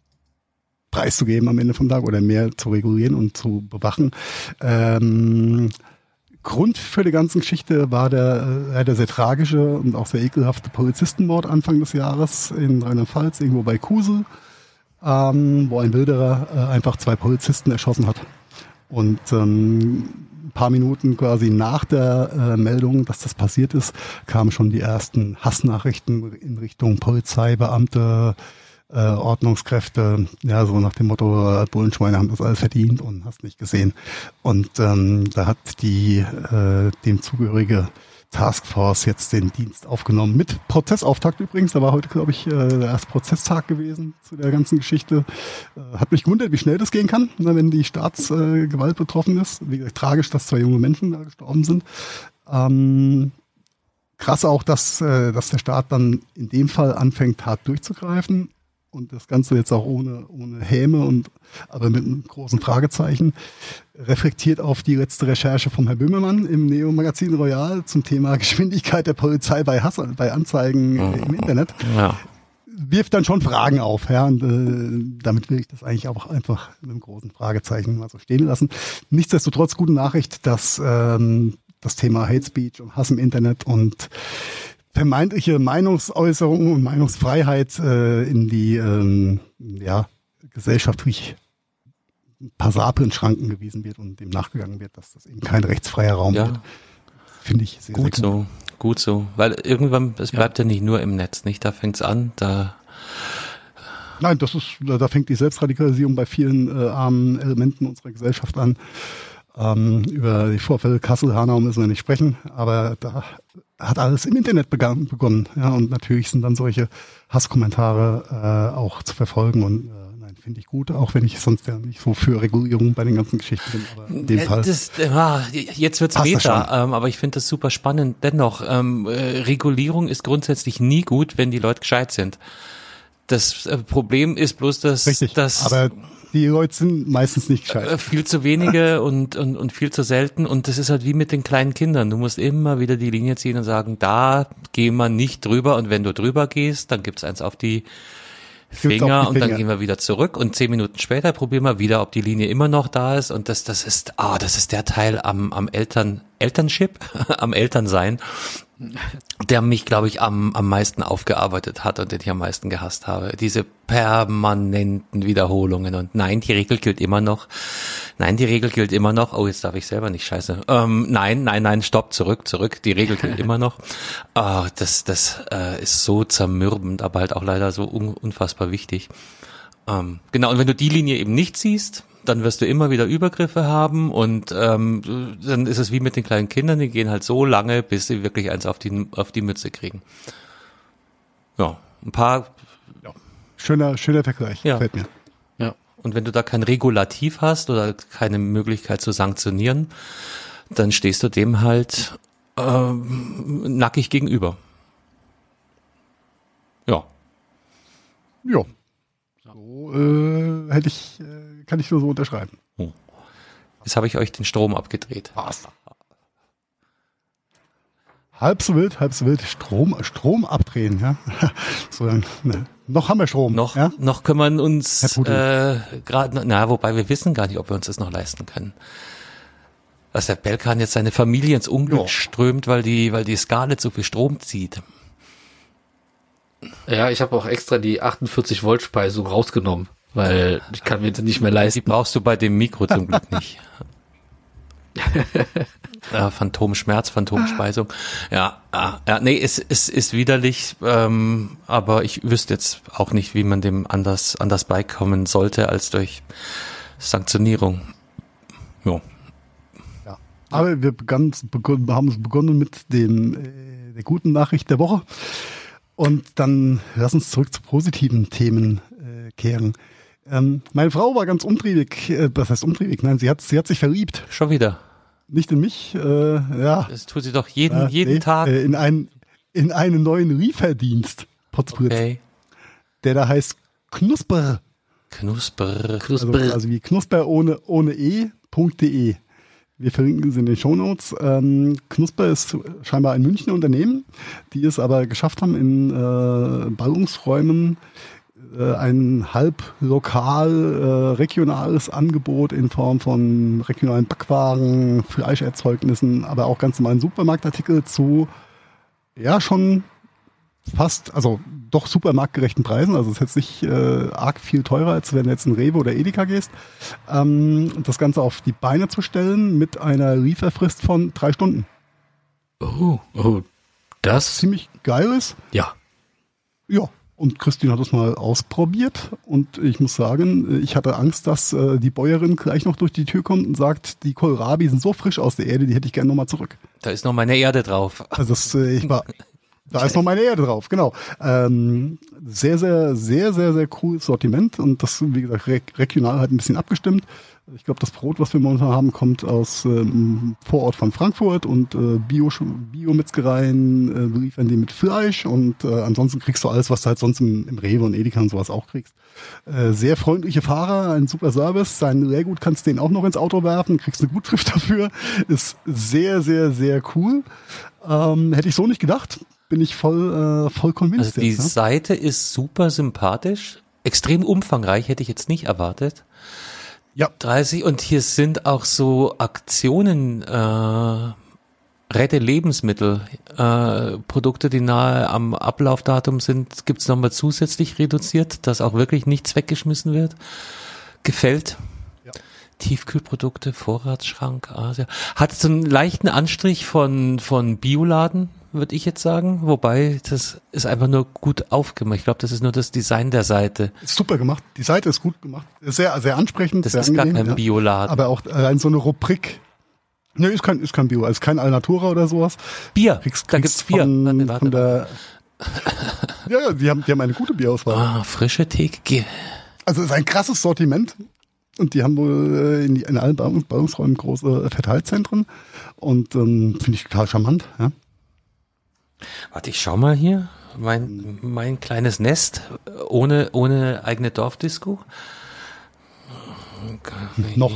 preiszugeben am Ende vom Tag oder mehr zu regulieren und zu bewachen. Ähm, Grund für die ganze Geschichte war der äh, sehr tragische und auch sehr ekelhafte Polizistenmord Anfang des Jahres in Rheinland-Pfalz, irgendwo bei Kusel. ähm, wo ein Wilderer äh, einfach zwei Polizisten erschossen hat. Und ähm, ein paar Minuten quasi nach der äh, Meldung, dass das passiert ist, kamen schon die ersten Hassnachrichten in Richtung Polizeibeamte, äh, Ordnungskräfte, ja, so nach dem Motto, äh, Bullenschweine haben das alles verdient und hast nicht gesehen. Und ähm, da hat die äh, dem zugehörige Taskforce jetzt den Dienst aufgenommen. Mit Prozessauftakt übrigens. Da war heute, glaube ich, äh, der erste Prozesstag gewesen zu der ganzen Geschichte. Äh, hat mich gewundert, wie schnell das gehen kann, ne, wenn die Staatsgewalt betroffen ist. Wie gesagt, tragisch, dass zwei junge Menschen da gestorben sind. Ähm, krass auch, dass, äh, dass der Staat dann in dem Fall anfängt, hart durchzugreifen und das Ganze jetzt auch ohne, ohne Häme und aber mit einem großen Fragezeichen reflektiert auf die letzte Recherche von Herrn Böhmermann im Neo-Magazin Royal zum Thema Geschwindigkeit der Polizei bei, Hass, bei Anzeigen äh, im Internet. Ja. Wirft dann schon Fragen auf, ja, und äh, damit will ich das eigentlich auch einfach mit einem großen Fragezeichen mal so stehen lassen. Nichtsdestotrotz gute Nachricht, dass ähm, das Thema Hate Speech und Hass im Internet und vermeintliche Meinungsäußerung und Meinungsfreiheit äh, in die ähm, ja, gesellschaftlich passablen Schranken gewiesen wird und dem nachgegangen wird, dass das eben kein rechtsfreier Raum ja. wird. Finde ich sehr, gut sehr gut. so, gut so, weil irgendwann es bleibt ja, ja nicht nur im Netz, nicht? Da fängt's an, da Nein, das ist, da fängt die Selbstradikalisierung bei vielen äh, armen Elementen unserer Gesellschaft an. Ähm, über die Vorfälle Kassel-Hanau müssen wir nicht sprechen, aber da hat alles im Internet begann, begonnen. Ja, und natürlich sind dann solche Hasskommentare äh, auch zu verfolgen und äh, nein, finde ich gut, auch wenn ich sonst ja nicht so für Regulierung bei den ganzen Geschichten bin. Aber in dem Fall. Das, ja, jetzt wird's Meta, ähm, aber ich finde das super spannend. Dennoch, ähm, äh, Regulierung ist grundsätzlich nie gut, wenn die Leute gescheit sind. Das äh, Problem ist bloß, dass, Richtig, dass aber die Leute sind meistens nicht gescheit. Äh, viel zu wenige und, und, und viel zu selten. Und das ist halt wie mit den kleinen Kindern. Du musst immer wieder die Linie ziehen und sagen, da gehen wir nicht drüber. Und wenn du drüber gehst, dann gibt's eins auf die Finger und dann gehen wir wieder zurück und zehn Minuten später probieren wir wieder, ob die Linie immer noch da ist und das, das ist, ah, das ist der Teil am, am Eltern, Elternship, am Elternsein, der mich, glaube ich, am, am meisten aufgearbeitet hat und den ich am meisten gehasst habe. Diese permanenten Wiederholungen und nein, die Regel gilt immer noch. Nein, die Regel gilt immer noch. Oh, jetzt darf ich selber nicht scheiße. Ähm, nein, nein, nein, stopp, zurück, zurück. Die Regel gilt immer noch. Oh, das das äh, ist so zermürbend, aber halt auch leider so un unfassbar wichtig. Ähm, genau, und wenn du die Linie eben nicht siehst, dann wirst du immer wieder Übergriffe haben und ähm, dann ist es wie mit den kleinen Kindern, die gehen halt so lange, bis sie wirklich eins auf die, auf die Mütze kriegen. Ja, ein paar. Ja. Schöner, schöner Vergleich, ja. gefällt mir. Ja. Und wenn du da kein Regulativ hast oder keine Möglichkeit zu sanktionieren, dann stehst du dem halt ähm, nackig gegenüber. Ja. Ja. So äh, hätte ich äh, kann ich nur so unterschreiben. Hm. Jetzt habe ich euch den Strom abgedreht. Was? Halb so wild, halb so wild. Strom, Strom abdrehen, ja. so, ne. Noch haben wir Strom. Noch, ja? noch können wir uns äh, gerade, na, wobei wir wissen gar nicht, ob wir uns das noch leisten können. Dass der Belkan jetzt seine Familie ins Unglück jo. strömt, weil die, weil die Skala zu viel Strom zieht. Ja, ich habe auch extra die 48 Volt Speisung rausgenommen weil ich kann mir das nicht mehr leisten. Die brauchst du bei dem Mikro zum Glück nicht. ja, Phantomschmerz, Phantomspeisung. Ja, ja, ja, nee, es, es ist widerlich, ähm, aber ich wüsste jetzt auch nicht, wie man dem anders, anders beikommen sollte, als durch Sanktionierung. Jo. Ja. Aber wir begannen, begonnen, haben es begonnen mit dem, äh, der guten Nachricht der Woche. Und dann lass uns zurück zu positiven Themen äh, kehren. Ähm, meine Frau war ganz umtriebig, äh, was heißt umtriebig? Nein, sie hat, sie hat sich verliebt. Schon wieder. Nicht in mich, äh, ja. Das tut sie doch jeden, äh, jeden nee, Tag. Äh, in, einen, in einen neuen Lieferdienst, Potzblitz. Okay. Der da heißt Knusper. Knusper. Knusper. Also, also wie Knusper ohne, ohne e.de. Wir verlinken sie in den Shownotes. Ähm, Knusper ist scheinbar ein Münchner Unternehmen, die es aber geschafft haben, in äh, Ballungsräumen ein halb lokal, äh, regionales Angebot in Form von regionalen Backwaren, Fleischerzeugnissen, aber auch ganz normalen Supermarktartikel zu, ja, schon fast, also doch supermarktgerechten Preisen. Also es ist jetzt nicht äh, arg viel teurer, als wenn du jetzt in Rewe oder Edeka gehst. Ähm, das Ganze auf die Beine zu stellen mit einer Lieferfrist von drei Stunden. Oh, oh, das ziemlich geil ist. Ja. Ja. Und Christine hat es mal ausprobiert und ich muss sagen, ich hatte Angst, dass äh, die Bäuerin gleich noch durch die Tür kommt und sagt, die Kohlrabi sind so frisch aus der Erde, die hätte ich gerne nochmal zurück. Da ist noch meine Erde drauf. Also das, äh, ich war da ist noch meine Erde drauf, genau. Ähm, sehr, sehr, sehr, sehr, sehr cooles Sortiment und das, wie gesagt, re regional halt ein bisschen abgestimmt. Ich glaube, das Brot, was wir momentan haben, kommt aus ähm, Vorort von Frankfurt und äh, Bio, Bio-Metzgereien äh, liefern die mit Fleisch und äh, ansonsten kriegst du alles, was du halt sonst im, im Rewe und Edeka und sowas auch kriegst. Äh, sehr freundliche Fahrer, ein super Service. Sein Lehrgut kannst du den auch noch ins Auto werfen, kriegst eine Gutschrift dafür. Ist sehr, sehr, sehr cool. Ähm, hätte ich so nicht gedacht bin ich voll, äh, voll convinced. Also die jetzt, ne? Seite ist super sympathisch, extrem umfangreich, hätte ich jetzt nicht erwartet. Ja. 30 und hier sind auch so Aktionen, äh, Rette Lebensmittel, äh, Produkte, die nahe am Ablaufdatum sind, gibt's nochmal zusätzlich reduziert, dass auch wirklich nichts weggeschmissen wird. Gefällt. Ja. Tiefkühlprodukte, Vorratsschrank, Asia. Hat so einen leichten Anstrich von, von Bioladen, würde ich jetzt sagen. Wobei, das ist einfach nur gut aufgemacht. Ich glaube, das ist nur das Design der Seite. Ist super gemacht. Die Seite ist gut gemacht. Sehr, sehr ansprechend. Das sehr ist angenehm, gar kein ja. Bioladen. Aber auch allein so eine Rubrik. Ne, ist kein, ist kein Bio, also kein Alnatura oder sowas. Bier. Kriegst, da gibt's Bier. Von, warte, von der, ja, ja, die haben, die haben eine gute Bierauswahl. Ah, frische Theke. Also es ist ein krasses Sortiment. Und die haben wohl äh, in, die, in allen Ballungsräumen große Verteilzentren. Und ähm, finde ich total charmant. Ja. Warte, ich schau mal hier. Mein, mein kleines Nest ohne, ohne eigene Dorfdisco. Noch.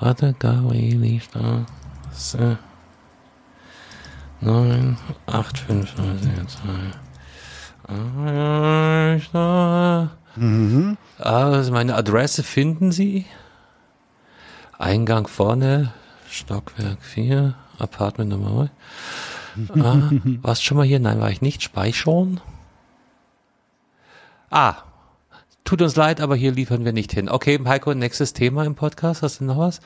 Warte, da ich da. So. 9, 8, 5, 9, 2. Mhm. Also meine Adresse finden Sie. Eingang vorne, Stockwerk 4. Apartment Nummer. ah, warst schon mal hier? Nein, war ich nicht. Speichern. Ah, tut uns leid, aber hier liefern wir nicht hin. Okay, Heiko, nächstes Thema im Podcast. Hast du noch was?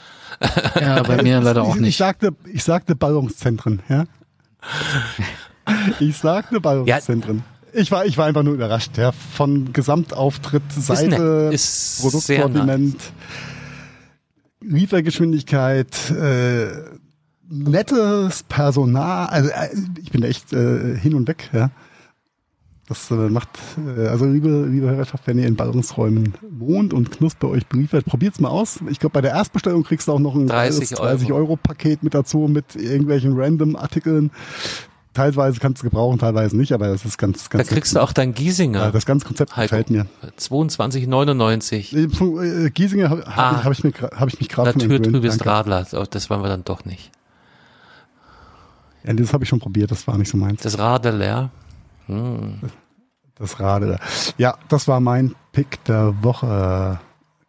Ja, bei mir leider auch nicht. Ich sagte, ich sagte Ballungszentren, ja. Ich sagte Ballungszentren. Ja. Ich war, ich war einfach nur überrascht, ja, von Gesamtauftritt, Seite, Produktsortiment, Liefergeschwindigkeit, äh, nettes Personal, also äh, ich bin echt äh, hin und weg, ja. Das äh, macht, äh, also liebe, liebe Hörerschaft, wenn ihr in Ballungsräumen wohnt und Knusper euch beliefert, probiert's mal aus. Ich glaube, bei der Erstbestellung kriegst du auch noch ein 30 Euro. 30 Euro Paket mit dazu, mit irgendwelchen random Artikeln. Teilweise kannst du gebrauchen, teilweise nicht, aber das ist ganz, ganz. Da kriegst du auch dein Giesinger. Ja, das ganze Konzept Heiko. gefällt mir. 22,99. Äh, Giesinger habe ah, hab ich, mir, hab ich mich gerade von Naturtrübes Radler, das wollen wir dann doch nicht. Ja, das habe ich schon probiert, das war nicht so meins. Das Radler. Hm. Das Radler. Ja, das war mein Pick der Woche.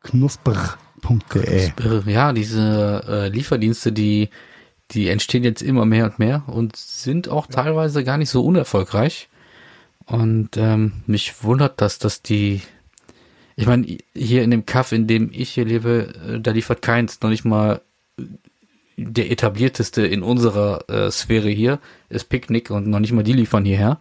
Knusper.de. Ja, diese äh, Lieferdienste, die, die entstehen jetzt immer mehr und mehr und sind auch ja. teilweise gar nicht so unerfolgreich. Und ähm, mich wundert, dass das die, ich meine, hier in dem Kaff, in dem ich hier lebe, äh, da liefert keins, noch nicht mal der etablierteste in unserer äh, Sphäre hier ist Picknick und noch nicht mal die liefern hierher.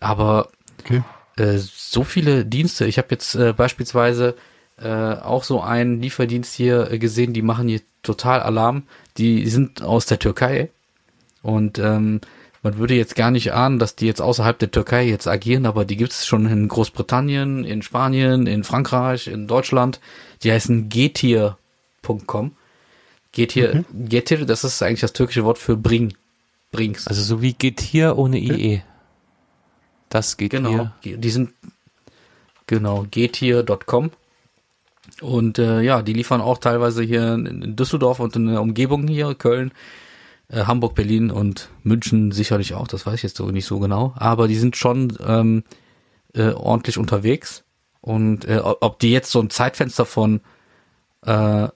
Aber okay. äh, so viele Dienste. Ich habe jetzt äh, beispielsweise äh, auch so einen Lieferdienst hier äh, gesehen, die machen hier total Alarm. Die sind aus der Türkei und ähm, man würde jetzt gar nicht ahnen, dass die jetzt außerhalb der Türkei jetzt agieren, aber die gibt es schon in Großbritannien, in Spanien, in Frankreich, in Deutschland. Die heißen getier.com Getir, mhm. Getir, das ist eigentlich das türkische Wort für bring. Brings. Also so wie Getir ohne IE. Das geht Genau, hier. die sind genau getir.com und äh, ja, die liefern auch teilweise hier in Düsseldorf und in der Umgebung hier, Köln, äh, Hamburg, Berlin und München sicherlich auch, das weiß ich jetzt so nicht so genau, aber die sind schon ähm, äh, ordentlich unterwegs und äh, ob die jetzt so ein Zeitfenster von äh,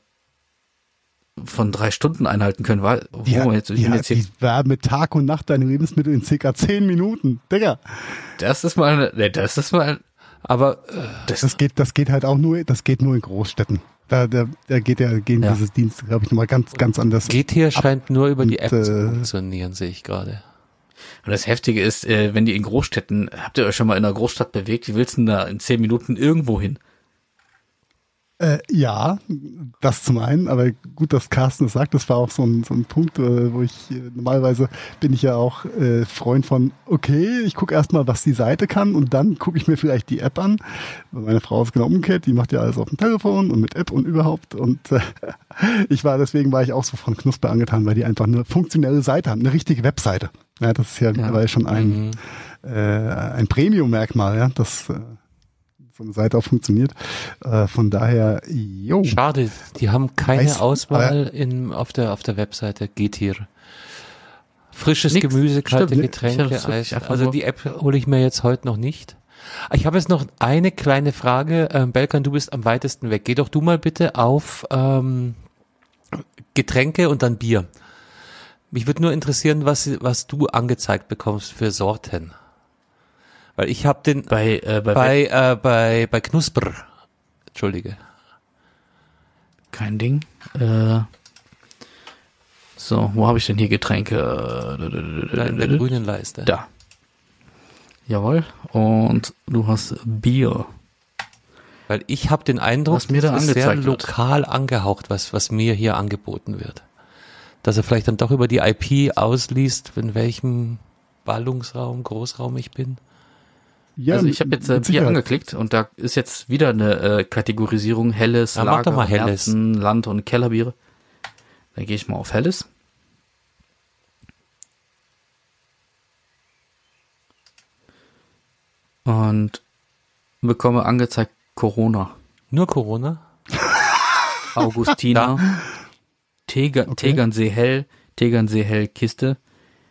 von drei Stunden einhalten können. War, oh, die, jetzt, die, jetzt die war mit Tag und Nacht deine Lebensmittel in circa zehn Minuten. Digga. Das ist mal, ne, das ist mal, aber äh, das, das geht, das geht halt auch nur, das geht nur in Großstädten. Da, da, da geht ja, gehen ja. dieses Dienst, glaube ich, nochmal ganz, ganz anders. Geht hier scheint nur über die App und, zu äh, funktionieren, sehe ich gerade. Und das Heftige ist, äh, wenn die in Großstädten, habt ihr euch schon mal in einer Großstadt bewegt, wie willst du denn da in zehn Minuten irgendwo hin? Äh, ja, das zum einen, aber gut, dass Carsten es sagt, das war auch so ein, so ein Punkt, äh, wo ich äh, normalerweise bin ich ja auch äh, Freund von, okay, ich gucke erstmal, was die Seite kann und dann gucke ich mir vielleicht die App an. Meine Frau ist genau umgekehrt, die macht ja alles auf dem Telefon und mit App und überhaupt. Und äh, ich war, deswegen war ich auch so von Knusper angetan, weil die einfach eine funktionelle Seite haben, eine richtige Webseite. Ja, das ist ja, ja. schon ein, mhm. äh, ein Premium-Merkmal, ja, das äh, so eine Seite auch funktioniert. Äh, von daher, jo. Schade, die haben keine Weiß, Auswahl in, auf der, auf der Webseite. Geht hier. Frisches Nix, Gemüse, kalte stimmt, Getränke, Eis. Also die App hole ich mir jetzt heute noch nicht. Ich habe jetzt noch eine kleine Frage. Ähm, Belkan, du bist am weitesten weg. Geh doch du mal bitte auf ähm, Getränke und dann Bier. Mich würde nur interessieren, was, was du angezeigt bekommst für Sorten. Weil ich habe den bei äh, bei bei, äh, bei bei Knusper. Entschuldige. Kein Ding. Äh, so, wo habe ich denn hier Getränke? In der grünen Leiste. Da. Jawohl. Und du hast Bier. Weil ich habe den Eindruck, was mir da ist sehr lokal wird. angehaucht, was was mir hier angeboten wird. Dass er vielleicht dann doch über die IP ausliest, in welchem Ballungsraum, Großraum ich bin. Ja, also ich habe jetzt äh, Bier angeklickt und da ist jetzt wieder eine äh, Kategorisierung Helles, ja, Lager, mal Helles. Herzen, Land und Kellerbiere. Dann gehe ich mal auf Helles. Und bekomme angezeigt Corona. Nur Corona? Augustiner. Teger, okay. Tegernsee Hell, Tegernsee Hell Kiste.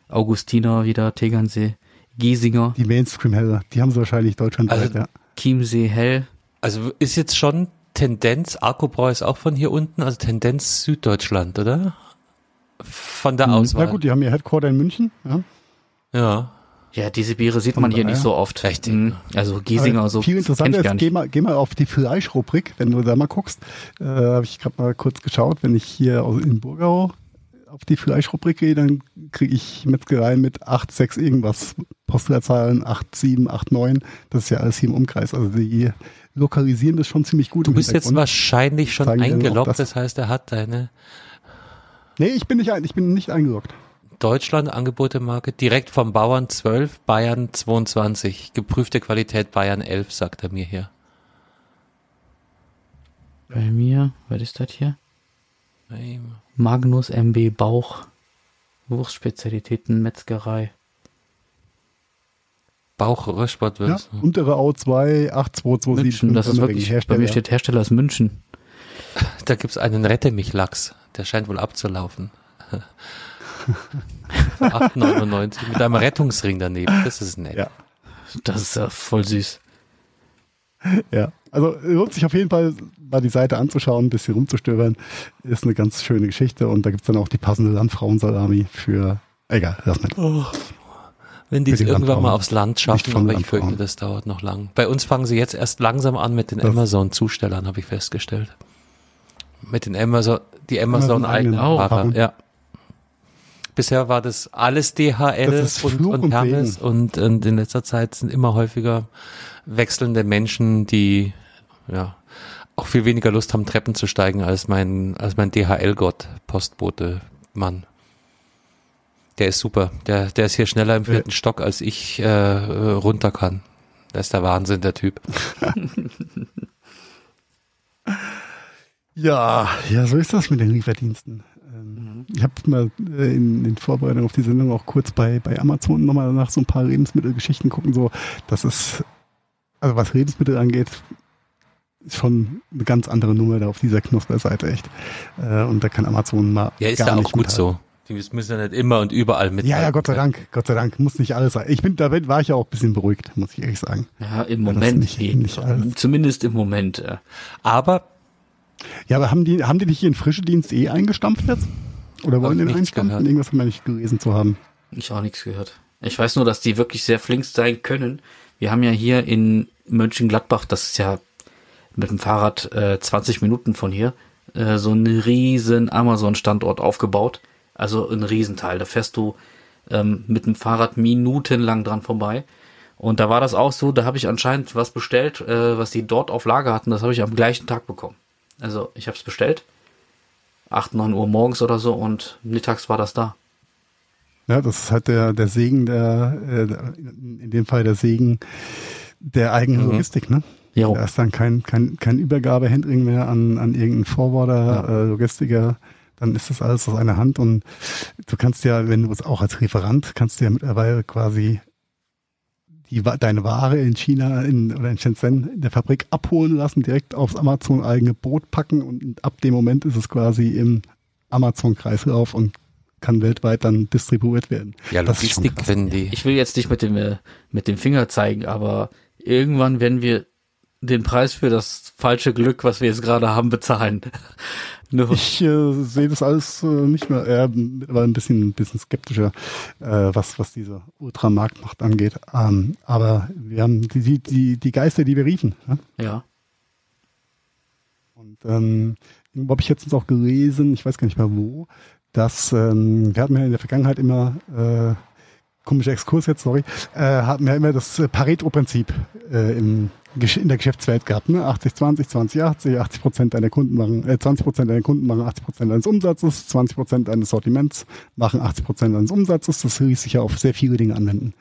Augustiner wieder, Tegernsee Giesinger. Die Mainstream-Heller, die haben sie wahrscheinlich deutschlandweit, also, ja. Chiemsee Hell. Also ist jetzt schon Tendenz, Akkubräu ist auch von hier unten, also Tendenz Süddeutschland, oder? Von der hm, Auswahl. Na gut, die haben ihr Headquarter in München, ja. Ja. Ja, diese Biere sieht man hier nicht so oft. Echt? Mhm. Also Giesinger Aber so. Viel interessanter ist, geh mal, geh mal auf die Fleischrubrik, wenn du da mal guckst. Äh, Habe ich gerade mal kurz geschaut, wenn ich hier in Burgau auf die Fleischrubrik gehe, dann kriege ich Metzgereien mit 8, 6 irgendwas. Postleitzahlen 8, 7, 8, 9. Das ist ja alles hier im Umkreis. Also die lokalisieren das schon ziemlich gut. Du bist jetzt wahrscheinlich schon eingeloggt, das. das heißt, er hat deine. Nee, ich bin nicht, ich bin nicht eingeloggt. Deutschland Angebotemarke direkt vom Bauern 12, Bayern 22. Geprüfte Qualität Bayern 11, sagt er mir hier. Bei mir, was ist das hier? Magnus MB Bauch. Wurstspezialitäten, Metzgerei. Bauch Röschbadwürste. Ja, untere A2 8227. München, das ist wirklich, Hersteller. bei mir steht Hersteller aus München. Da gibt's einen Rette mich Lachs. Der scheint wohl abzulaufen. 8,99 mit einem Rettungsring daneben. Das ist nett. Ja. Das ist ja voll süß. Ja, also lohnt sich auf jeden Fall mal die Seite anzuschauen, ein bisschen rumzustöbern. Ist eine ganz schöne Geschichte und da gibt's dann auch die passende Landfrauensalami für, egal, lass mal. Oh. Wenn die es irgendwann mal aufs Land schaffen, aber ich fürchte, das dauert noch lang. Bei uns fangen sie jetzt erst langsam an mit den Amazon-Zustellern, habe ich festgestellt. Mit den Amazon, die Amazon-eigenen Amazon ja. Bisher war das alles DHL das und, und, und Hermes und, und in letzter Zeit sind immer häufiger wechselnde Menschen, die ja auch viel weniger Lust haben, Treppen zu steigen als mein, als mein DHL-Gott, Postbote, Mann. Der ist super. Der, der ist hier schneller im vierten ja. Stock, als ich äh, runter kann. Der ist der Wahnsinn, der Typ. ja, ja, so ist das mit den Lieferdiensten. Ähm, ich habe mal äh, in, in Vorbereitung auf die Sendung auch kurz bei, bei Amazon nochmal nach so ein paar Lebensmittelgeschichten gucken. So, das ist, also was Lebensmittel angeht, schon eine ganz andere Nummer da auf dieser Knusper-Seite echt. Äh, und da kann Amazon mal. Ja, ist ja auch gut so. Die müssen ja nicht immer und überall mit. Ja, ja, Gott sei Dank, Gott sei Dank, muss nicht alles sein. Ich bin, da war ich ja auch ein bisschen beruhigt, muss ich ehrlich sagen. Ja, im Moment, nicht, nicht alles. zumindest im Moment. Aber Ja, aber haben die, haben die dich in frische Dienst eh eingestampft jetzt? Oder wollen die den einstampfen? Gehört. Irgendwas haben wir nicht gelesen zu haben. Ich auch nichts gehört. Ich weiß nur, dass die wirklich sehr flink sein können. Wir haben ja hier in Mönchengladbach, das ist ja mit dem Fahrrad äh, 20 Minuten von hier, äh, so einen riesen Amazon-Standort aufgebaut. Also ein Riesenteil. Da fährst du ähm, mit dem Fahrrad minutenlang dran vorbei. Und da war das auch so, da habe ich anscheinend was bestellt, äh, was die dort auf Lager hatten, das habe ich am gleichen Tag bekommen. Also ich habe es bestellt, 8, 9 Uhr morgens oder so und mittags war das da. Ja, das ist halt der, der Segen der, äh, in dem Fall der Segen der eigenen mhm. Logistik, ne? Ja. Da ist dann kein, kein, kein Übergabehandling mehr an, an irgendeinen Forwarder, ja. äh, Logistiker. Dann ist das alles aus einer Hand und du kannst ja, wenn du es auch als Referent, kannst du ja mittlerweile quasi die, deine Ware in China in, oder in Shenzhen in der Fabrik abholen lassen, direkt aufs Amazon eigene Boot packen und ab dem Moment ist es quasi im Amazon-Kreislauf und kann weltweit dann distribuiert werden. Ja, Logistik, wenn die. Ich will jetzt nicht mit dem, äh, mit dem Finger zeigen, aber irgendwann werden wir den Preis für das falsche Glück, was wir jetzt gerade haben, bezahlen. ich äh, sehe das alles äh, nicht mehr, eher aber ein bisschen, ein bisschen skeptischer, äh, was, was diese Ultramarktmacht angeht. Ähm, aber wir haben die, die, die, Geister, die wir riefen. Ja. ja. Und ähm, irgendwo habe ich jetzt auch gelesen, ich weiß gar nicht mehr wo, dass ähm, wir hatten ja in der Vergangenheit immer äh, komischer Exkurs jetzt, sorry, äh, hatten wir immer das Pareto-Prinzip äh, im, in der Geschäftswelt gehabt. Ne? 80, 20, 20, 80, 80 Prozent deiner Kunden machen, äh, 20 Prozent deiner Kunden machen 80 Prozent deines Umsatzes, 20 Prozent deines Sortiments machen 80 Prozent deines Umsatzes. Das ließ sich ja auf sehr viele Dinge anwenden.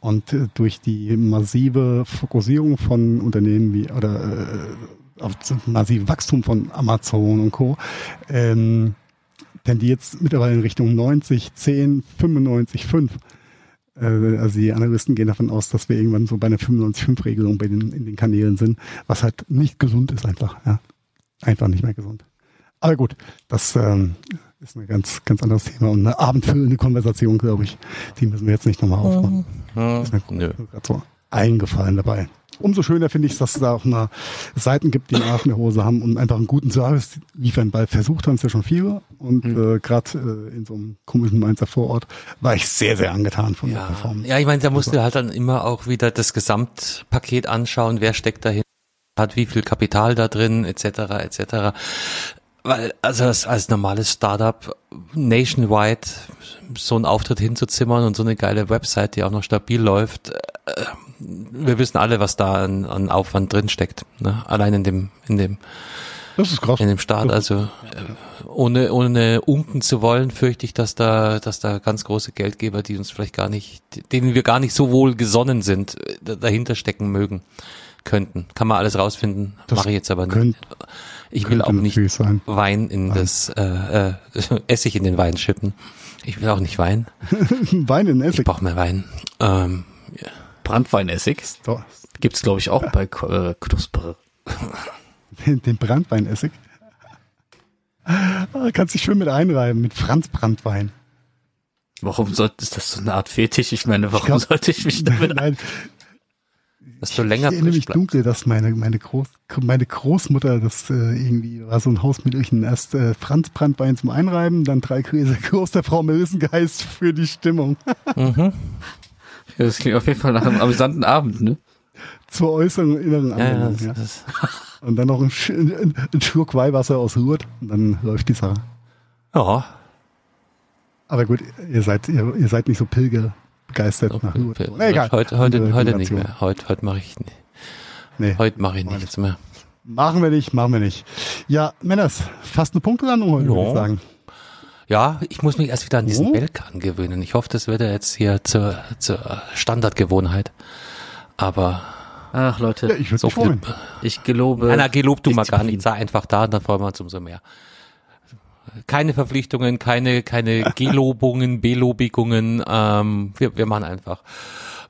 Und äh, durch die massive Fokussierung von Unternehmen wie, oder äh, auf massive Wachstum von Amazon und Co., ähm, denn die jetzt mittlerweile in Richtung 90, 10, 95, 5 äh, also die Analysten gehen davon aus, dass wir irgendwann so bei einer 95-5-Regelung bei den, in den Kanälen sind, was halt nicht gesund ist einfach, ja. Einfach nicht mehr gesund. Aber gut, das ähm, ist ein ganz, ganz anderes Thema und eine abendfüllende Konversation, glaube ich. Die müssen wir jetzt nicht nochmal aufmachen. Mhm. Ist mir gerade so eingefallen dabei umso schöner finde ich, dass es da auch mal Seiten gibt, die nach der Hose haben und einfach einen guten Service liefern, weil versucht haben es ja schon viele und mhm. äh, gerade äh, in so einem komischen Mainzer Vorort war ich sehr, sehr angetan von ja. der Performance. Ja, ich meine, da musst du halt dann immer auch wieder das Gesamtpaket anschauen, wer steckt dahin, hat wie viel Kapital da drin, etc., etc., weil, also als, als normales Startup nationwide so einen Auftritt hinzuzimmern und so eine geile Website, die auch noch stabil läuft, äh, wir wissen alle, was da an, an Aufwand drin steckt. Ne? Allein in dem, in dem, das ist krass. in dem Start. Also äh, ohne, ohne unken zu wollen, fürchte ich, dass da, dass da ganz große Geldgeber, die uns vielleicht gar nicht, denen wir gar nicht so wohl gesonnen sind, äh, dahinter stecken mögen könnten. Kann man alles rausfinden, mache ich jetzt aber nicht. Ich will auch nicht Wein in das äh, äh, Essig in den Wein schippen. Ich will auch nicht Wein. Wein in Essig. Ich brauche mehr Wein. Ähm. Brandweinessig. So. Gibt's glaube ich auch bei äh, Knusper. Den, den Brandweinessig. Ah, kannst dich schön mit einreiben, mit Franz Brandwein. Warum sollte ist das so eine Art Fetisch? Ich meine, warum ich glaub, sollte ich mich damit nein, dass du länger Ich erinnere mich dunkel, dass meine meine Groß meine Großmutter das äh, irgendwie war so ein Hausmittelchen erst äh, Franz Brandwein zum Einreiben, dann drei Gläser Klosterfrau Melissengeist für die Stimmung. mhm. Ja, das klingt auf jeden Fall nach einem amüsanten Abend, ne? Zur äußeren inneren Anwendung, ja, ja. Und dann noch ein, ein, ein Schluck Weihwasser aus Lourdes und dann läuft die Sache. Ja. Aber gut, ihr seid, ihr, ihr seid nicht so Pilger begeistert okay, nach Lourdes. Nee, egal. Heute, heute, heute nicht mehr. Heute, heute mache ich nicht. Nee, heute mache ich nichts mehr. Machen wir nicht, machen wir nicht. Ja, Männers, fast eine Punktelandung heute, ja. würde ich sagen. Ja, ich muss mich erst wieder an diesen oh. Belkan gewöhnen. Ich hoffe, das wird ja jetzt hier zur, zur Standardgewohnheit. Aber Ach Leute, ja, ich, so viel, ich gelobe. Nein, gelob du mal gar nicht. Sei einfach da, dann freuen wir uns umso mehr. Keine Verpflichtungen, keine, keine Gelobungen, Belobigungen. Ähm, wir, wir machen einfach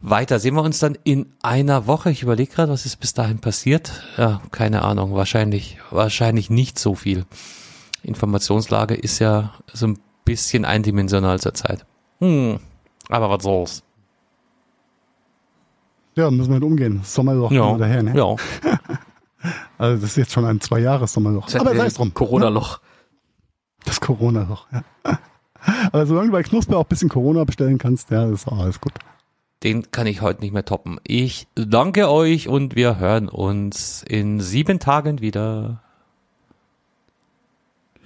weiter. Sehen wir uns dann in einer Woche. Ich überlege gerade, was ist bis dahin passiert. Ja, keine Ahnung. Wahrscheinlich, wahrscheinlich nicht so viel. Informationslage ist ja so ein bisschen eindimensional zurzeit. Hm, aber was soll's. Ja, müssen wir mit umgehen. Sommer doch ja, daher, ne? Ja. Also das ist jetzt schon ein zwei Jahres Sommerloch. Aber sei es drum. Corona-Loch. Das Corona-Loch, ja. Aber solange du bei Knusper auch ein bisschen Corona bestellen kannst, ja, ist auch alles gut. Den kann ich heute nicht mehr toppen. Ich danke euch und wir hören uns in sieben Tagen wieder.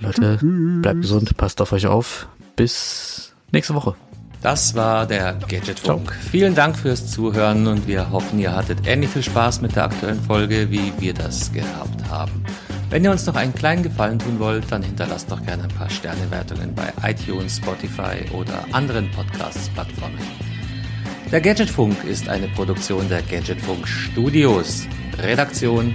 Leute, bleibt gesund, passt auf euch auf. Bis nächste Woche. Das war der Gadgetfunk. Vielen Dank fürs Zuhören und wir hoffen, ihr hattet ähnlich viel Spaß mit der aktuellen Folge, wie wir das gehabt haben. Wenn ihr uns noch einen kleinen Gefallen tun wollt, dann hinterlasst doch gerne ein paar Sternewertungen bei iTunes, Spotify oder anderen Podcasts-Plattformen. Der Gadgetfunk ist eine Produktion der Gadgetfunk Studios. Redaktion